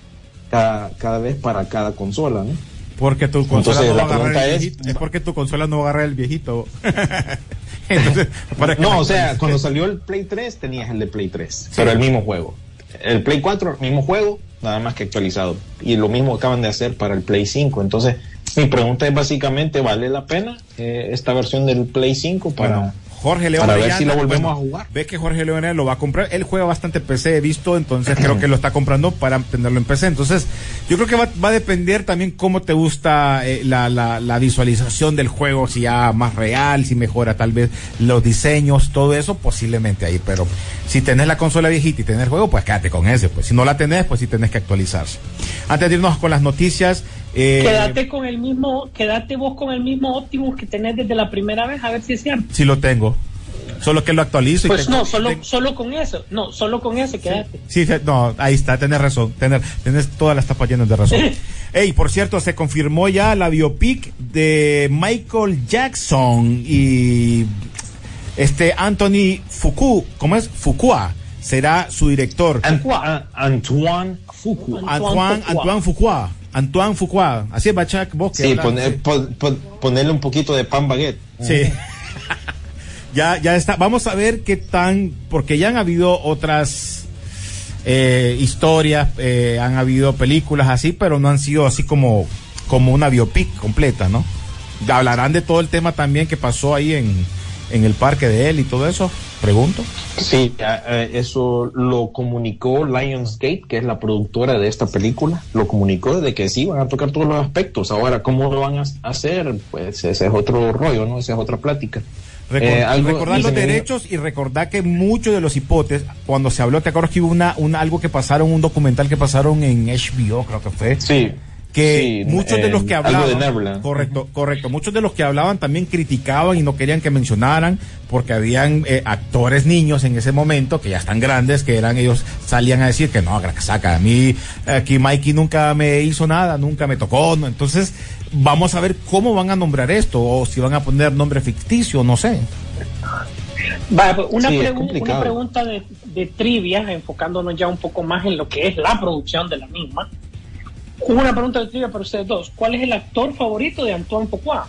cada, cada vez para cada consola, ¿no? Porque tu consola Entonces, no va a agarrar el viejito. Es porque tu consola no va a agarrar el viejito. *laughs* Entonces, para que No, o sea, cuando salió el Play 3 tenías el de Play 3, pero el mismo juego. El Play 4, mismo juego, nada más que actualizado. Y lo mismo acaban de hacer para el Play 5. Entonces, mi pregunta es básicamente, ¿vale la pena eh, esta versión del Play 5 para... Bueno, Jorge León Para ver si lo volvemos bueno, a jugar. Ve que Jorge León lo va a comprar. Él juega bastante PC, he visto, entonces creo que lo está comprando para tenerlo en PC. Entonces, yo creo que va, va a depender también cómo te gusta eh, la, la, la visualización del juego, si ya más real, si mejora tal vez los diseños, todo eso, posiblemente ahí. Pero si tenés la consola viejita y tenés el juego, pues quédate con ese. Pues si no la tenés, pues sí tenés que actualizarse. Antes de irnos con las noticias, eh, Quédate con el mismo, quédate vos con el mismo Optimus que tenés desde la primera vez, a ver si es cierto. si lo tengo. Solo que lo actualizo. y Pues tengo- no, solo, tengo- solo con eso, no, solo con ese quédate. Sí, no, ahí está, tenés razón, tenés, tenés todas las tapas llenas de razón. Ey, por cierto, se confirmó ya la biopic de Michael Jackson y este Anthony Fuku, ¿cómo es? Fukua, será su director. An- An- Antoine Fuqua. Antoine, Antoine Fuqua. Antoine Fuqua. Así es, Bachak, vos que Sí, hablas, poner- sí. pon- pon- ponerle un poquito de pan baguette. Sí. *laughs* ya, ya está. Vamos a ver qué tan, porque ya han habido otras eh, historias, eh, han habido películas así, pero no han sido así como, como una biopic completa, ¿no? Hablarán de todo el tema también que pasó ahí en, en el parque de él y todo eso, pregunto. Sí, a- eso lo comunicó Lionsgate, que es la productora de esta película, lo comunicó de que sí van a tocar todos los aspectos. Ahora, ¿cómo lo van a hacer? Pues ese es otro rollo, ¿no? Esa es otra plática. Recor- Eh, algo- recordar los derechos y recordar que muchos de los hipotes, cuando se habló, te acuerdas que hubo una, una, algo que pasaron, un documental que pasaron en HBO, creo que fue. Sí. Que Sí, muchos de eh, los que algo hablaban de correcto correcto muchos de los que hablaban también criticaban y no querían que mencionaran porque habían eh, actores niños en ese momento que ya están grandes que eran ellos salían a decir que no saca a mí aquí Mikey nunca me hizo nada nunca me tocó ¿no? entonces vamos a ver cómo van a nombrar esto o si van a poner nombre ficticio no sé Vale, pues, una, Sí, pregu- una pregunta de, de trivia, enfocándonos ya un poco más en lo que es la producción de la misma. Una pregunta de trivia para ustedes dos. ¿Cuál es el actor favorito de Antoine Fuqua?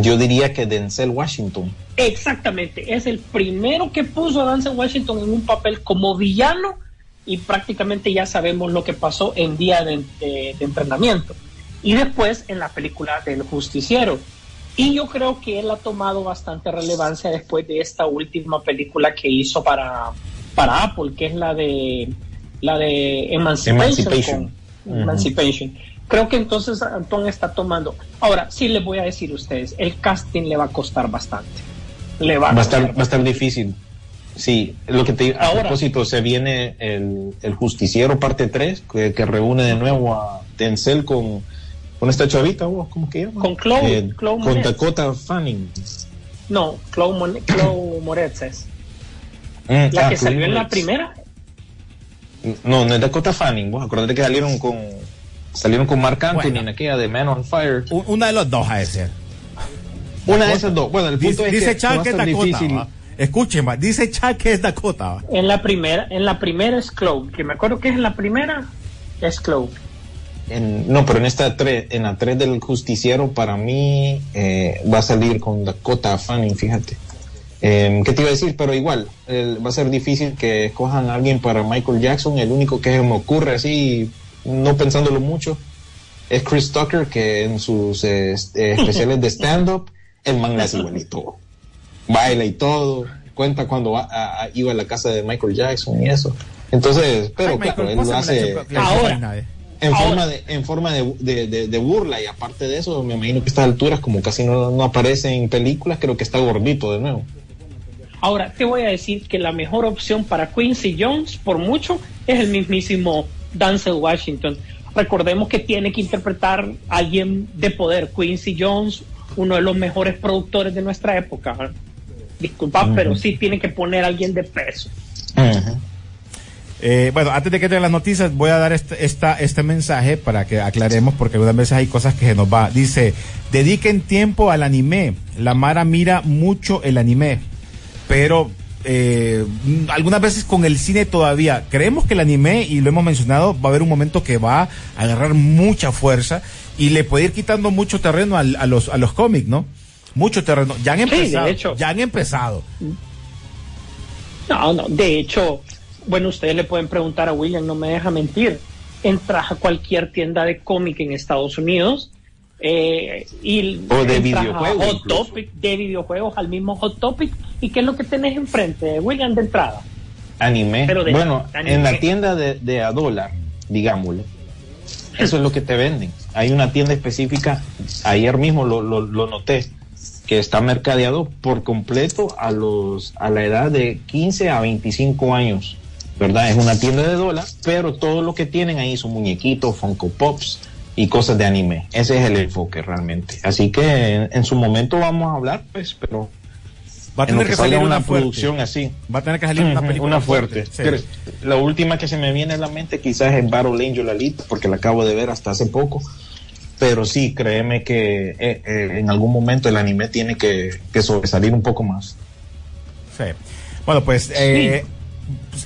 Yo diría que Denzel Washington. Exactamente, es el primero que puso a Denzel Washington en un papel como villano y prácticamente ya sabemos lo que pasó en día de, de- de entrenamiento. Y después en la película del justiciero. Y yo creo que él ha tomado bastante relevancia después de esta última película que hizo para, para Apple, que es la de la de Emancipation. Emancipation. con- Emancipation. Creo que entonces Antoine está tomando. Ahora, sí les voy a decir a ustedes, el casting le va a costar bastante. Le va a, Va a estar, va a estar difícil. Sí, lo que te a Ahora. propósito, se viene el, el Justiciero parte 3, que, que reúne de nuevo a Denzel con, con esta chavita, vos, ¿cómo que llama? Con Chloe- Eh, Chloe con Moretz. Dakota Fanning. No, Chloe, Mon- Chloe Moretz es. Mm, La ah, que Chloe salió en la primera. No, no es Dakota Fanning, vos acordate que salieron con salieron con Mark Anthony Bueno. en aquella de Man on Fire. Una de los dos a ser Una de esas dos. Bueno, el punto dice, es dice que, Chuck va a que es Dakota difícil. ¿va? escuchen va, dice Chuck que es Dakota ¿va? En la primera, en la primera es Chloe. Que me acuerdo que es en la primera es Chloe. En- no, pero en esta tres, en la 3 del justiciero, para mí eh, va a salir con Dakota Fanning, fíjate. Eh, ¿Qué te iba a decir? Pero igual, va a ser difícil que escojan a alguien para Michael Jackson. El único que se me ocurre así, no pensándolo mucho, es Chris Tucker, que en sus eh, est- eh, especiales de stand-up, el man hace igualito. Baila y todo. Cuenta cuando va a- a- iba a la casa de Michael Jackson y eso. Entonces, pero Ay, claro, Michael, él lo hace Ahora. en Ahora. forma de en forma de, de- de- de burla y aparte de eso me imagino que a estas alturas como casi no, no aparece en películas creo que está gordito de nuevo Ahora, te voy a decir que la mejor opción para Quincy Jones, por mucho, es el mismísimo Denzel Washington. Recordemos que tiene que interpretar a alguien de poder. Quincy Jones, uno de los mejores productores de nuestra época. ¿eh? Disculpa, pero sí tiene que poner a alguien de peso. Eh, bueno, antes de que te las noticias, voy a dar este, esta, este mensaje para que aclaremos, porque algunas veces hay cosas que se nos va. Dice, dediquen tiempo al anime. La Mara mira mucho el anime, pero eh, algunas veces con el cine todavía. Creemos que el anime, y lo hemos mencionado, va a haber un momento que va a agarrar mucha fuerza y le puede ir quitando mucho terreno al- a, los, a los cómics, ¿no? Mucho terreno. Ya han Sí, de empezado. hecho. Ya han empezado. No, no, de hecho, bueno, ustedes le pueden preguntar a William, no me deja mentir. Entras a cualquier tienda de cómic en Estados Unidos, eh, y O de videojuegos Hot. Topic, de videojuegos al mismo Hot Topic. ¿Y qué es lo que tenés enfrente, William, de entrada? Anime. Pero de- bueno, anime. en la tienda de, de a dólar, digámosle, eso es lo que te venden. Hay una tienda específica, ayer mismo lo, lo, lo noté, que está mercadeado por completo a los a la edad de 15 a 25 años. ¿Verdad? Es una tienda de dólar, pero todo lo que tienen ahí son muñequitos, Funko Pops y cosas de anime. Ese es el enfoque realmente. Así que en, en su momento vamos a hablar, pues, pero Va a tener que salir una producción así. Va a tener que salir una película una fuerte. Sí. La última que se me viene a la mente quizás es Battle Angel Alita, porque la acabo de ver hasta hace poco. Pero sí, créeme que eh, eh, en algún momento el anime tiene que, que sobresalir un poco más. Sí. Bueno, pues eh,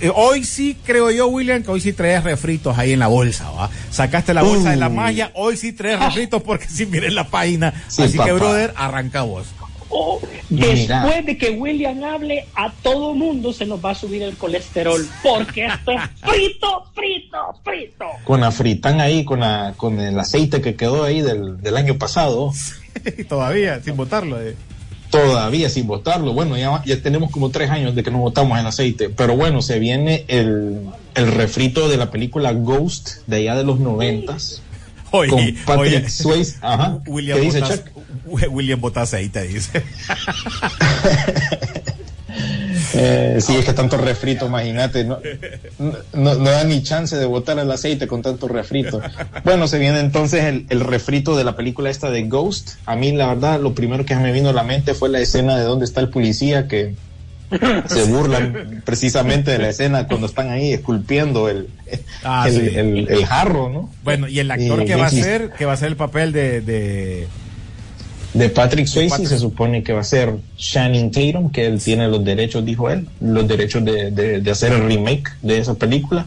eh, hoy sí creo yo, William, que hoy sí traes refritos ahí en la bolsa, ¿va? Sacaste la bolsa de la magia, hoy sí traes refritos porque si miren la página. Sí, Así que, brother, arranca vos. Oh, después de que William hable, a todo mundo se nos va a subir el colesterol. Porque esto es *laughs* frito, frito, frito. Con la fritán ahí, con, la, con el aceite que quedó ahí del, del año pasado, Todavía, sin botarlo. eh. todavía sin botarlo. Bueno, ya, ya tenemos como tres años de que no botamos el aceite. Pero bueno, se viene el, el refrito de la película Ghost de allá de los noventas. Oye, con Patrick oye, Swayze. Ajá. William ¿Qué dice Chuck? *laughs* William bota aceite, dice. *laughs* Eh, sí, es que tanto refrito, imagínate, no, no, no da ni chance de botar el aceite con tanto refrito. Bueno, se viene entonces el, el refrito de la película esta de Ghost. A mí, la verdad, lo primero que me vino a la mente fue la escena de dónde está el policía que se burlan precisamente de la escena cuando están ahí esculpiendo el, Ah, el, sí. el- el jarro, ¿no? Bueno, y el actor Y que va a ser, que va a ser el papel de, de De Patrick Swayze se supone que va a ser Shannon Tatum, que él tiene los derechos, dijo él, los derechos de, de- de hacer el remake de esa película.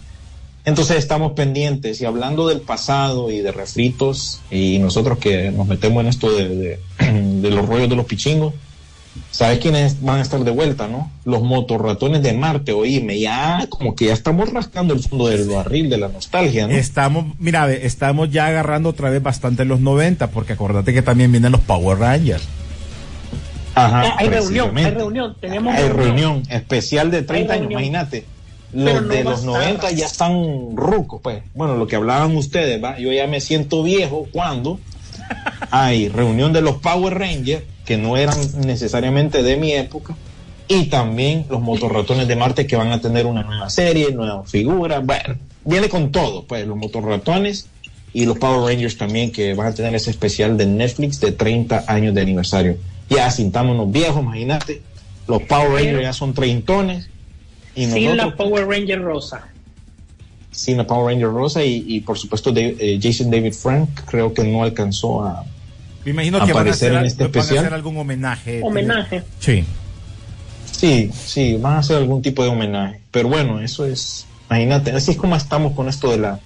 Entonces estamos pendientes y hablando del pasado y de refritos y nosotros que nos metemos en esto de- de *clears throat* los rollos de los pichingos, ¿sabes quiénes van a estar de vuelta, no? Los motorratones de Marte, oíme, ya como que ya estamos rascando el fondo del barril de la nostalgia, ¿no? Estamos, mira, ve, estamos ya agarrando otra vez bastante los 90, porque acordate que también vienen los Power Rangers. Ajá, Ah, hay reunión, hay reunión, tenemos Hay reunión. reunión especial de 30 años, imagínate. Los no de los estar. 90 ya están rucos, pues. Bueno, lo que hablaban ustedes, ¿va? Yo ya me siento viejo cuando hay reunión de los Power Rangers, que no eran necesariamente de mi época, y también los motorratones de Marte que van a tener una nueva serie, nuevas figuras. Bueno, viene con todo, pues, los motorratones y los Power Rangers también, que van a tener ese especial de Netflix de 30 años de aniversario. Ya sintámonos viejos, imagínate. Los Power Rangers ya son treintones. Y Sin nosotros, la Power Ranger rosa. Sin la Power Ranger rosa y, y por supuesto de, eh, Jason David Frank creo que no alcanzó a Me imagino que van a, Aparecer hacer, en este van a especial. hacer algún homenaje. Homenaje. Sí. sí sí van a hacer algún tipo de homenaje pero bueno eso es imagínate así es como estamos con esto de la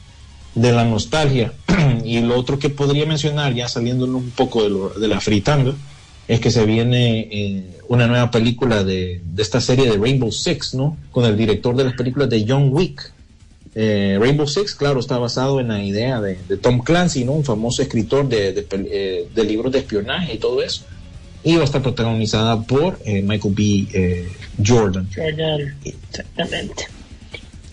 de la nostalgia *clears throat* y lo otro que podría mencionar ya saliéndonos un poco de, lo, de la fritanga es que se viene eh, una nueva película de, de esta serie de Rainbow Six no con el director de las películas de John Wick Eh, Rainbow Six, claro, está basado en la idea de, de Tom Clancy, ¿no? Un famoso escritor de, de pel- eh, de libros de espionaje y todo eso. Y va a estar protagonizada por eh, Michael B. eh, Jordan. Exactamente.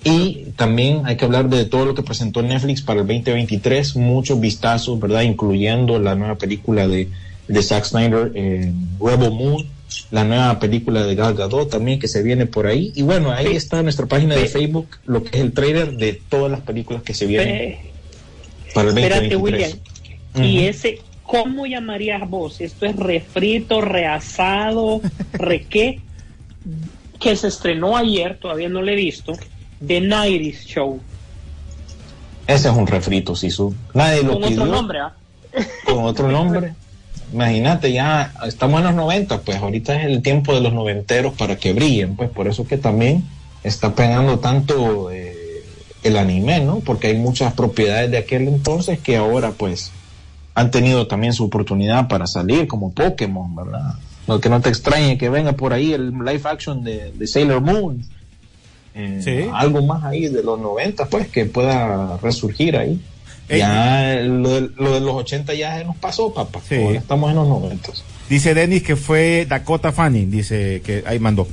Y también hay que hablar de todo lo que presentó Netflix para el 2023, muchos vistazos, ¿verdad? Incluyendo la nueva película de, Zack Snyder, Rebel Moon, la nueva película de Gal Gadot también que se viene por ahí. Y bueno, ahí está nuestra página de Facebook lo que es el trailer de todas las películas que se vienen para el Espérate, 2023. William. Ujú. Y ese, ¿cómo llamarías vos? Esto es refrito, reasado, *laughs* re qué? Que se estrenó ayer, todavía no lo he visto. The Nighties Show. Ese es un refrito, Sisu. Nadie lo Con pidió. otro nombre, ¿ah? con otro *laughs* nombre. Imagínate, ya estamos en los 90, pues ahorita es el tiempo de los noventeros para que brillen, pues por eso que también está pegando tanto eh, el anime, ¿no? Porque hay muchas propiedades de aquel entonces que ahora pues han tenido también su oportunidad para salir, como Pokémon, ¿verdad? Lo que no te extrañe que venga por ahí el live action de, de Sailor Moon. Eh, Sí. Algo más ahí de los 90, pues, que pueda resurgir ahí. Ya lo de, lo de los 80 ya se nos pasó, papá. Sí. Ahora estamos en los 90. Dice Dennis que fue Dakota Fanning, dice que ahí mandó.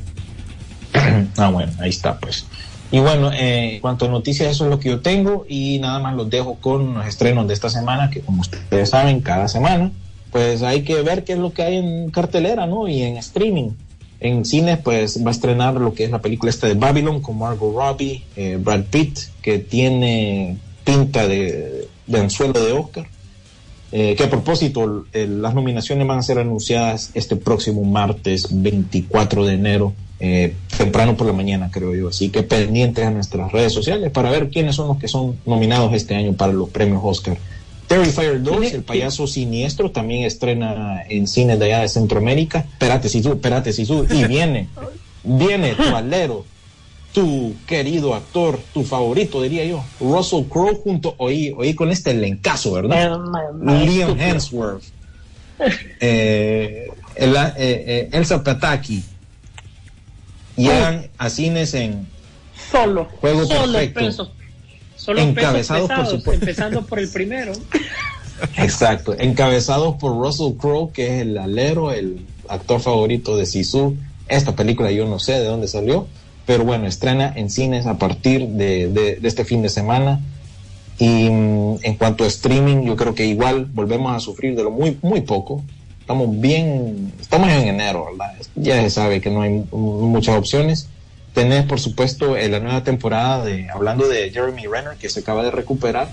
*clears throat* ah, bueno, ahí está, pues. Y bueno, eh, en cuanto a noticias, eso es lo que yo tengo y nada más los dejo con los estrenos de esta semana, que como ustedes saben, cada semana, pues hay que ver qué es lo que hay en cartelera, ¿no? Y en streaming. En cines, pues va a estrenar lo que es la película esta de Babylon con Margot Robbie, eh, Brad Pitt, que tiene pinta de, de anzuelo de Oscar. Eh, que a propósito, eh, las nominaciones van a ser anunciadas este próximo martes 24 de enero, eh, temprano por la mañana, creo yo. Así que pendientes a nuestras redes sociales para ver quiénes son los que son nominados este año para los premios Oscar. Terrifier 2, el payaso siniestro, también estrena en cines de allá de Centroamérica. Espérate, Sisu, espérate, Sisu. Y viene, *laughs* viene tu alero, tu querido actor, tu favorito, diría yo, Russell Crowe, junto, oí, oí con este elencazo, ¿verdad? Eh, Liam. Hemsworth, eh, el- eh, eh, Elsa Pataki, llegan a cines en Solo, Juego solo perfecto. pesos. Solo Encabezados, pesos por empezando por el primero. *laughs* Exacto, encabezados por Russell Crowe, que es el alero, el actor favorito de Sisu. Esta película yo no sé de dónde salió, pero bueno, estrena en cines a partir de, este fin de semana. Y mm, en cuanto a streaming, yo creo que igual volvemos a sufrir de lo muy, muy poco. Estamos bien, estamos en enero, ¿verdad? Ya se sabe que no hay muchas opciones. Tenés, por supuesto, la nueva temporada de, hablando de Jeremy Renner, que se acaba de recuperar,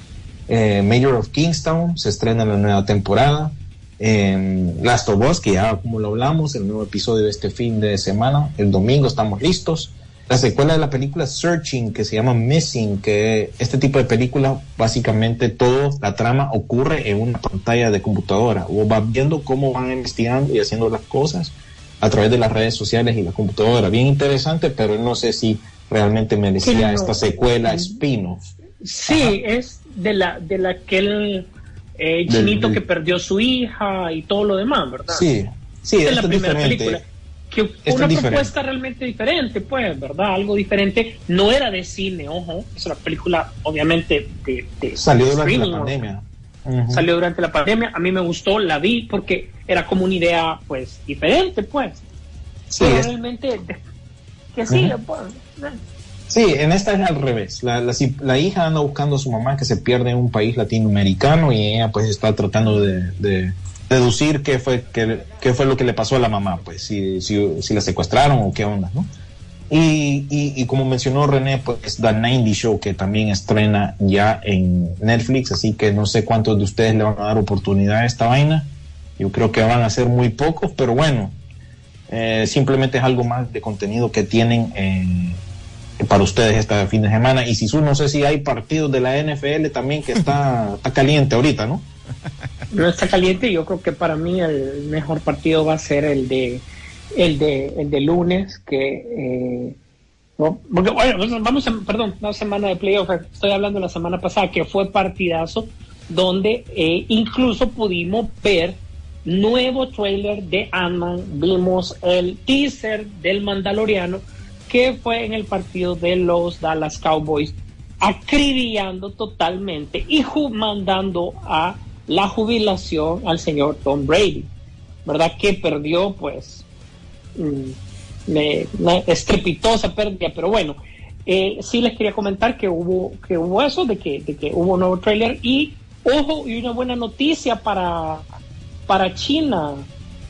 eh, Mayor of Kingstown, se estrena la nueva temporada. Eh, Last of Us, que ya como lo hablamos, el nuevo episodio de este fin de semana, el domingo estamos listos. La secuela de la película Searching, que se llama Missing, que este tipo de película, básicamente todo, la trama ocurre en una pantalla de computadora. O vas viendo cómo van investigando y haciendo las cosas a través de las redes sociales y la computadora. Bien interesante, pero no sé si realmente merecía no. esta secuela spin-off. Sí, es de la de la aquel eh, chinito del- que perdió su hija y todo lo demás, ¿verdad? Sí, sí, es esto la es primera diferente. película. Que una propuesta realmente diferente, pues, ¿verdad? Algo diferente. No era de cine, ojo. Es una película, obviamente, de, de Salió durante la pandemia. Salió durante la pandemia. A mí me gustó, la vi porque era como una idea, pues, diferente, pues. Sí, Pero es- realmente, que sí, Ujú. pues, Sí, en esta es al revés. La, la, la hija anda buscando a su mamá que se pierde en un país latinoamericano y ella pues está tratando de, de deducir qué fue, qué, qué fue lo que le pasó a la mamá, pues si, si, si la secuestraron o qué onda, ¿no? Y, y, y como mencionó René, pues The 90 Show que también estrena ya en Netflix, así que no sé cuántos de ustedes le van a dar oportunidad a esta vaina. Yo creo que van a ser muy pocos, pero bueno, eh, simplemente es algo más de contenido que tienen eh, para ustedes este fin de semana. Y si su no sé si hay partidos de la NFL también que está, *laughs* está caliente ahorita, ¿no? *laughs* no está caliente. Yo creo que para mí el mejor partido va a ser el de el de el de lunes que eh, porque, bueno, vamos a, perdón, la semana de playoff, estoy hablando de la semana pasada que fue partidazo donde eh, incluso pudimos ver nuevo trailer de Ant-Man, vimos el teaser del Mandaloriano que fue en el partido de los Dallas Cowboys acribillando totalmente y mandando a la jubilación al señor Tom Brady, ¿verdad? Que perdió, pues, mm, una estrepitosa pérdida, pero bueno, eh, sí les quería comentar que hubo, que hubo eso, de que, de que hubo un nuevo trailer y, ojo, y una buena noticia para, para China,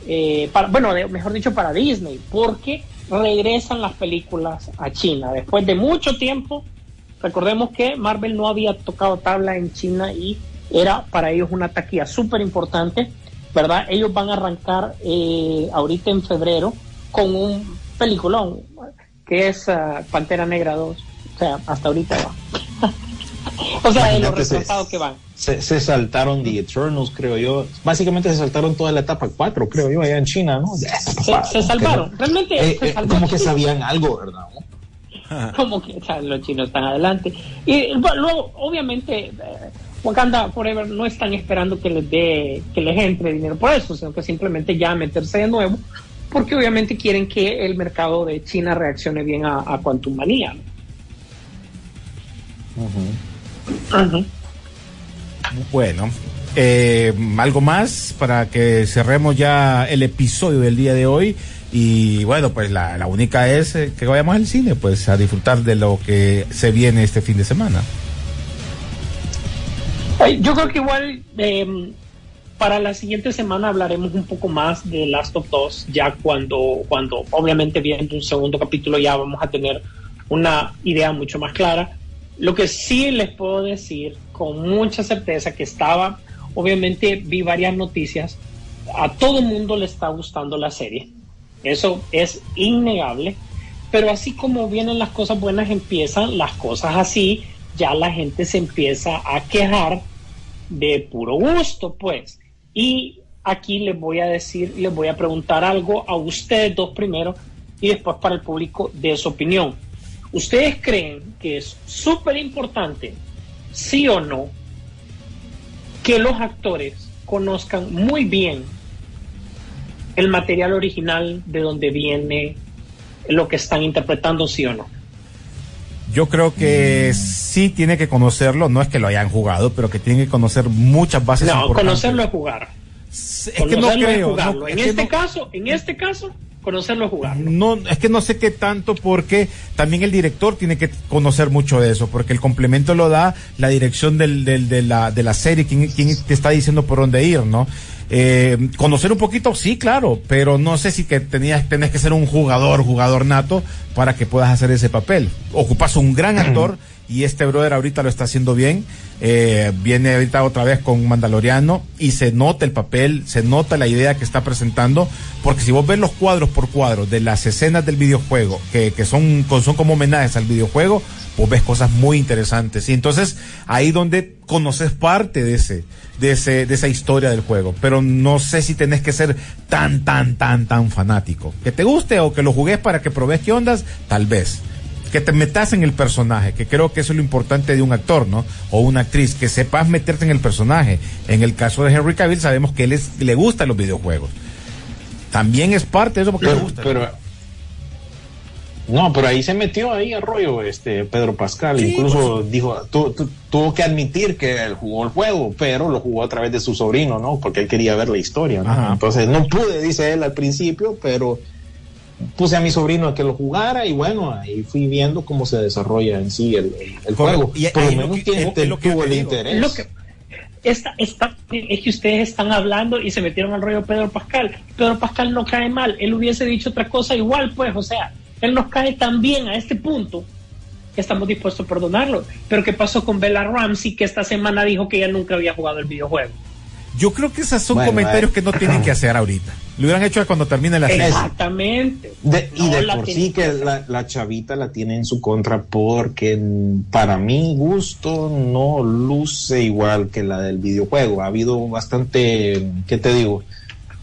eh, bueno, mejor dicho, para Disney, porque regresan las películas a China. Después de mucho tiempo, recordemos que Marvel no había tocado tabla en China y era para ellos una taquilla súper importante, ¿verdad? Ellos van a arrancar eh, ahorita en febrero con un peliculón que es ah, Pantera Negra 2. O sea, hasta ahorita va. *laughs* o sea, de lo Imagínate, se- retrasado que van. Se, se saltaron The Eternals, creo yo. Básicamente se saltaron toda la etapa 4, creo yo, allá en China, ¿no? Se, se salvaron. Realmente eh, se eh, salvaron. como que sabían algo, ¿verdad? *laughs* como que o sea, los chinos están adelante. Y bueno, luego, obviamente, eh, Wakanda Forever no están esperando que les dé, que les entre dinero por eso, sino que simplemente ya meterse de nuevo, porque obviamente quieren que el mercado de China reaccione bien a, a Quantum Manía. Bueno, eh, algo más para que cerremos ya el episodio del día de hoy. Y bueno, pues la, la única es eh, que vayamos al cine, pues a disfrutar de lo que se viene este fin de semana. Yo creo que igual eh, para la siguiente semana hablaremos un poco más de Last of Us, ya cuando, cuando obviamente viendo un segundo capítulo ya vamos a tener una idea mucho más clara. Lo que sí les puedo decir con mucha certeza que estaba, obviamente vi varias noticias, a todo mundo le está gustando la serie, eso es innegable, pero así como vienen las cosas buenas, empiezan las cosas así, ya la gente se empieza a quejar de puro gusto, pues. Y aquí les voy a decir, les voy a preguntar algo a ustedes dos primero y después para el público de su opinión. ¿Ustedes creen que es súper importante, sí o no, que los actores conozcan muy bien el material original de donde viene lo que están interpretando, sí o no? Yo creo que sí tiene que conocerlo, no es que lo hayan jugado, pero que tiene que conocer muchas bases No, importantes. conocerlo es jugar. Es que no Conocerlo es creo. jugarlo. no, en es este no- caso, en este caso, conocerlo es jugarlo. No, es que no sé qué tanto porque también el director tiene que conocer mucho de eso, porque el complemento lo da la dirección del, del- de, la, de la serie, quien, quien te está diciendo por dónde ir, ¿no? Eh, conocer un poquito, sí, claro, pero no sé si que tenías, tenés que ser un jugador, jugador nato, para que puedas hacer ese papel. Ocupas un gran actor y este brother ahorita lo está haciendo bien. Eh, viene ahorita otra vez con Mandaloriano y se nota el papel, se nota la idea que está presentando, porque si vos ves los cuadros por cuadro de las escenas del videojuego, que, que son, son como homenajes al videojuego, vos ves cosas muy interesantes. Y entonces ahí donde conoces parte de ese, de ese, de esa historia del juego. Pero no sé si tenés que ser tan, tan, tan, tan fanático. Que te guste o que lo jugues para que probes qué ondas, tal vez que te metas en el personaje, que creo que eso es lo importante de un actor, ¿no? O una actriz, que sepas meterte en el personaje. En el caso de Henry Cavill sabemos que él es, le gustan los videojuegos. También es parte de eso porque le Pero, gusta. pero- no, pero ahí se metió ahí el rollo este Pedro Pascal. Sí, Incluso dijo, tu- tu- tuvo que admitir que él jugó el juego, pero lo jugó a través de su sobrino, ¿no? Porque él quería ver la historia, ¿no? Ajá. Entonces no pude, dice él al principio, pero puse a mi sobrino a que lo jugara y bueno, ahí fui viendo cómo se desarrolla en sí el, juego. Y Por ahí lo lo menos que- lo que tuvo el interés. Lo que, esta, esta, es que ustedes están hablando y se metieron al rollo Pedro Pascal. Pedro Pascal no cae mal. Él hubiese dicho otra cosa igual, pues, o sea, él nos cae tan bien a este punto que estamos dispuestos a perdonarlo. Pero ¿qué pasó con Bella Ramsey que esta semana dijo que ella nunca había jugado el videojuego? Yo creo que esos son Bueno, comentarios eh. que no tienen que hacer ahorita. Lo hubieran hecho cuando termine la serie. Exactamente. De- y de la por sí que la, la chavita la tiene en su contra porque para mi gusto no luce igual que la del videojuego. Ha habido bastante, ¿qué te digo?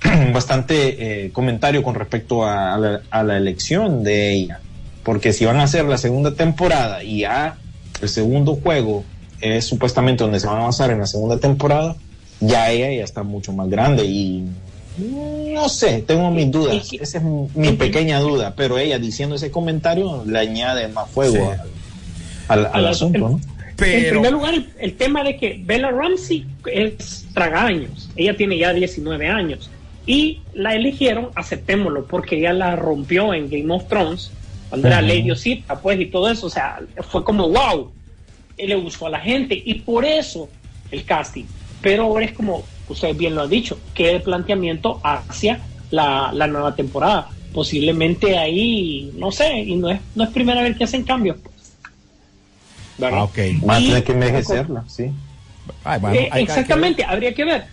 *clears throat* bastante eh, comentario con respecto a, a la, a la elección de ella. Porque si van a hacer la segunda temporada y ya el segundo juego es supuestamente donde se van a basar en la segunda temporada, ya ella ya está mucho más grande y no sé, tengo mis dudas. Esa es mi pequeña duda, pero ella diciendo ese comentario le añade más fuego Sí. al, al- al Al- asunto, ¿no? En Pero primer lugar, el, el tema de que Bella Ramsey es tragaños. Ella tiene ya 19 años. Y la eligieron, aceptémoslo, porque ella la rompió en Game of Thrones, cuando era Ujú. Lady Osita, pues, y todo eso. O sea, fue como wow. Y le gustó a la gente. Y por eso el casting. Pero ahora es como, usted bien lo ha dicho, que el planteamiento hacia la, la nueva temporada. Posiblemente ahí, no sé, y no es, no es primera vez que hacen cambios. pues. ¿Verdad? Ah, ok. Va a tener que envejecerla, sí. Ay, bueno, Eh, hay que- exactamente, habría que ver.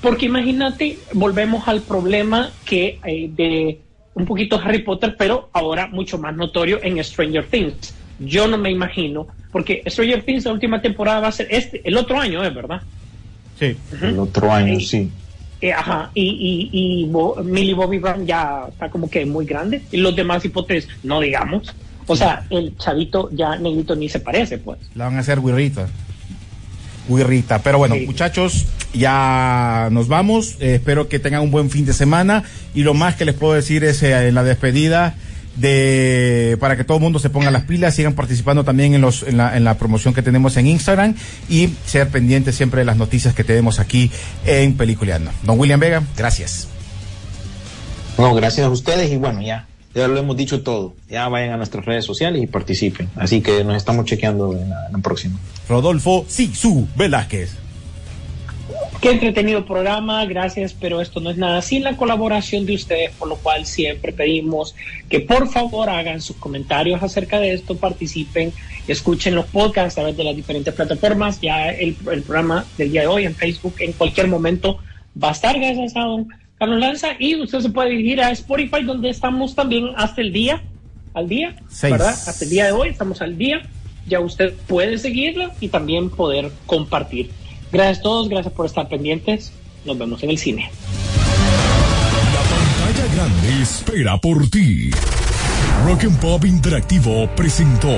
Porque imagínate, volvemos al problema que eh, de un poquito Harry Potter, pero ahora mucho más notorio en Stranger Things. Yo no me imagino, porque Stranger Things la última temporada va a ser este, el otro año, ¿es verdad? Sí. El otro año, Sí. sí. Eh, ajá, y, y, y Bo- Millie Bobby Brown ya está como que muy grande, y los demás hipótesis, no digamos. O sea, el chavito ya negrito ni se parece, pues. La van a hacer guirrita. Guirrita. Pero bueno, Sí. muchachos, ya nos vamos. Eh, espero que tengan un buen fin de semana. Y lo más que les puedo decir es eh, en la despedida de para que todo el mundo se ponga las pilas, sigan participando también en los en la, en la promoción que tenemos en Instagram y ser pendientes siempre de las noticias que tenemos aquí en Peliculeando. Don William Vega, gracias. No, gracias a ustedes y bueno, ya, ya lo hemos dicho todo. Ya vayan a nuestras redes sociales y participen. Así que nos estamos chequeando en la, en la próxima. Rodolfo Sisu Velázquez. Qué entretenido programa, gracias, pero esto no es nada sin la colaboración de ustedes, por lo cual siempre pedimos que por favor hagan sus comentarios acerca de esto, participen, escuchen los podcasts a través de las diferentes plataformas. Ya el, el programa del día de hoy en Facebook en cualquier momento va a estar gracias a don Carlos Lanza y usted se puede dirigir a Spotify donde estamos también hasta el día, al día, Seis. ¿verdad? Hasta el día de hoy estamos al día. Ya usted puede seguirla y también poder compartir. Gracias a todos, gracias por estar pendientes. Nos vemos en el cine. La pantalla grande espera por ti. Rock and Interactivo presentó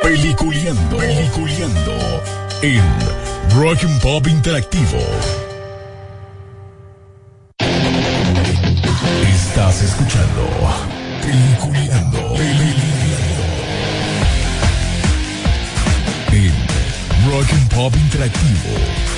Peliculeando, Peliculeando en Rock and Interactivo. Estás escuchando Peliculeando Rock and Pop Interactivo.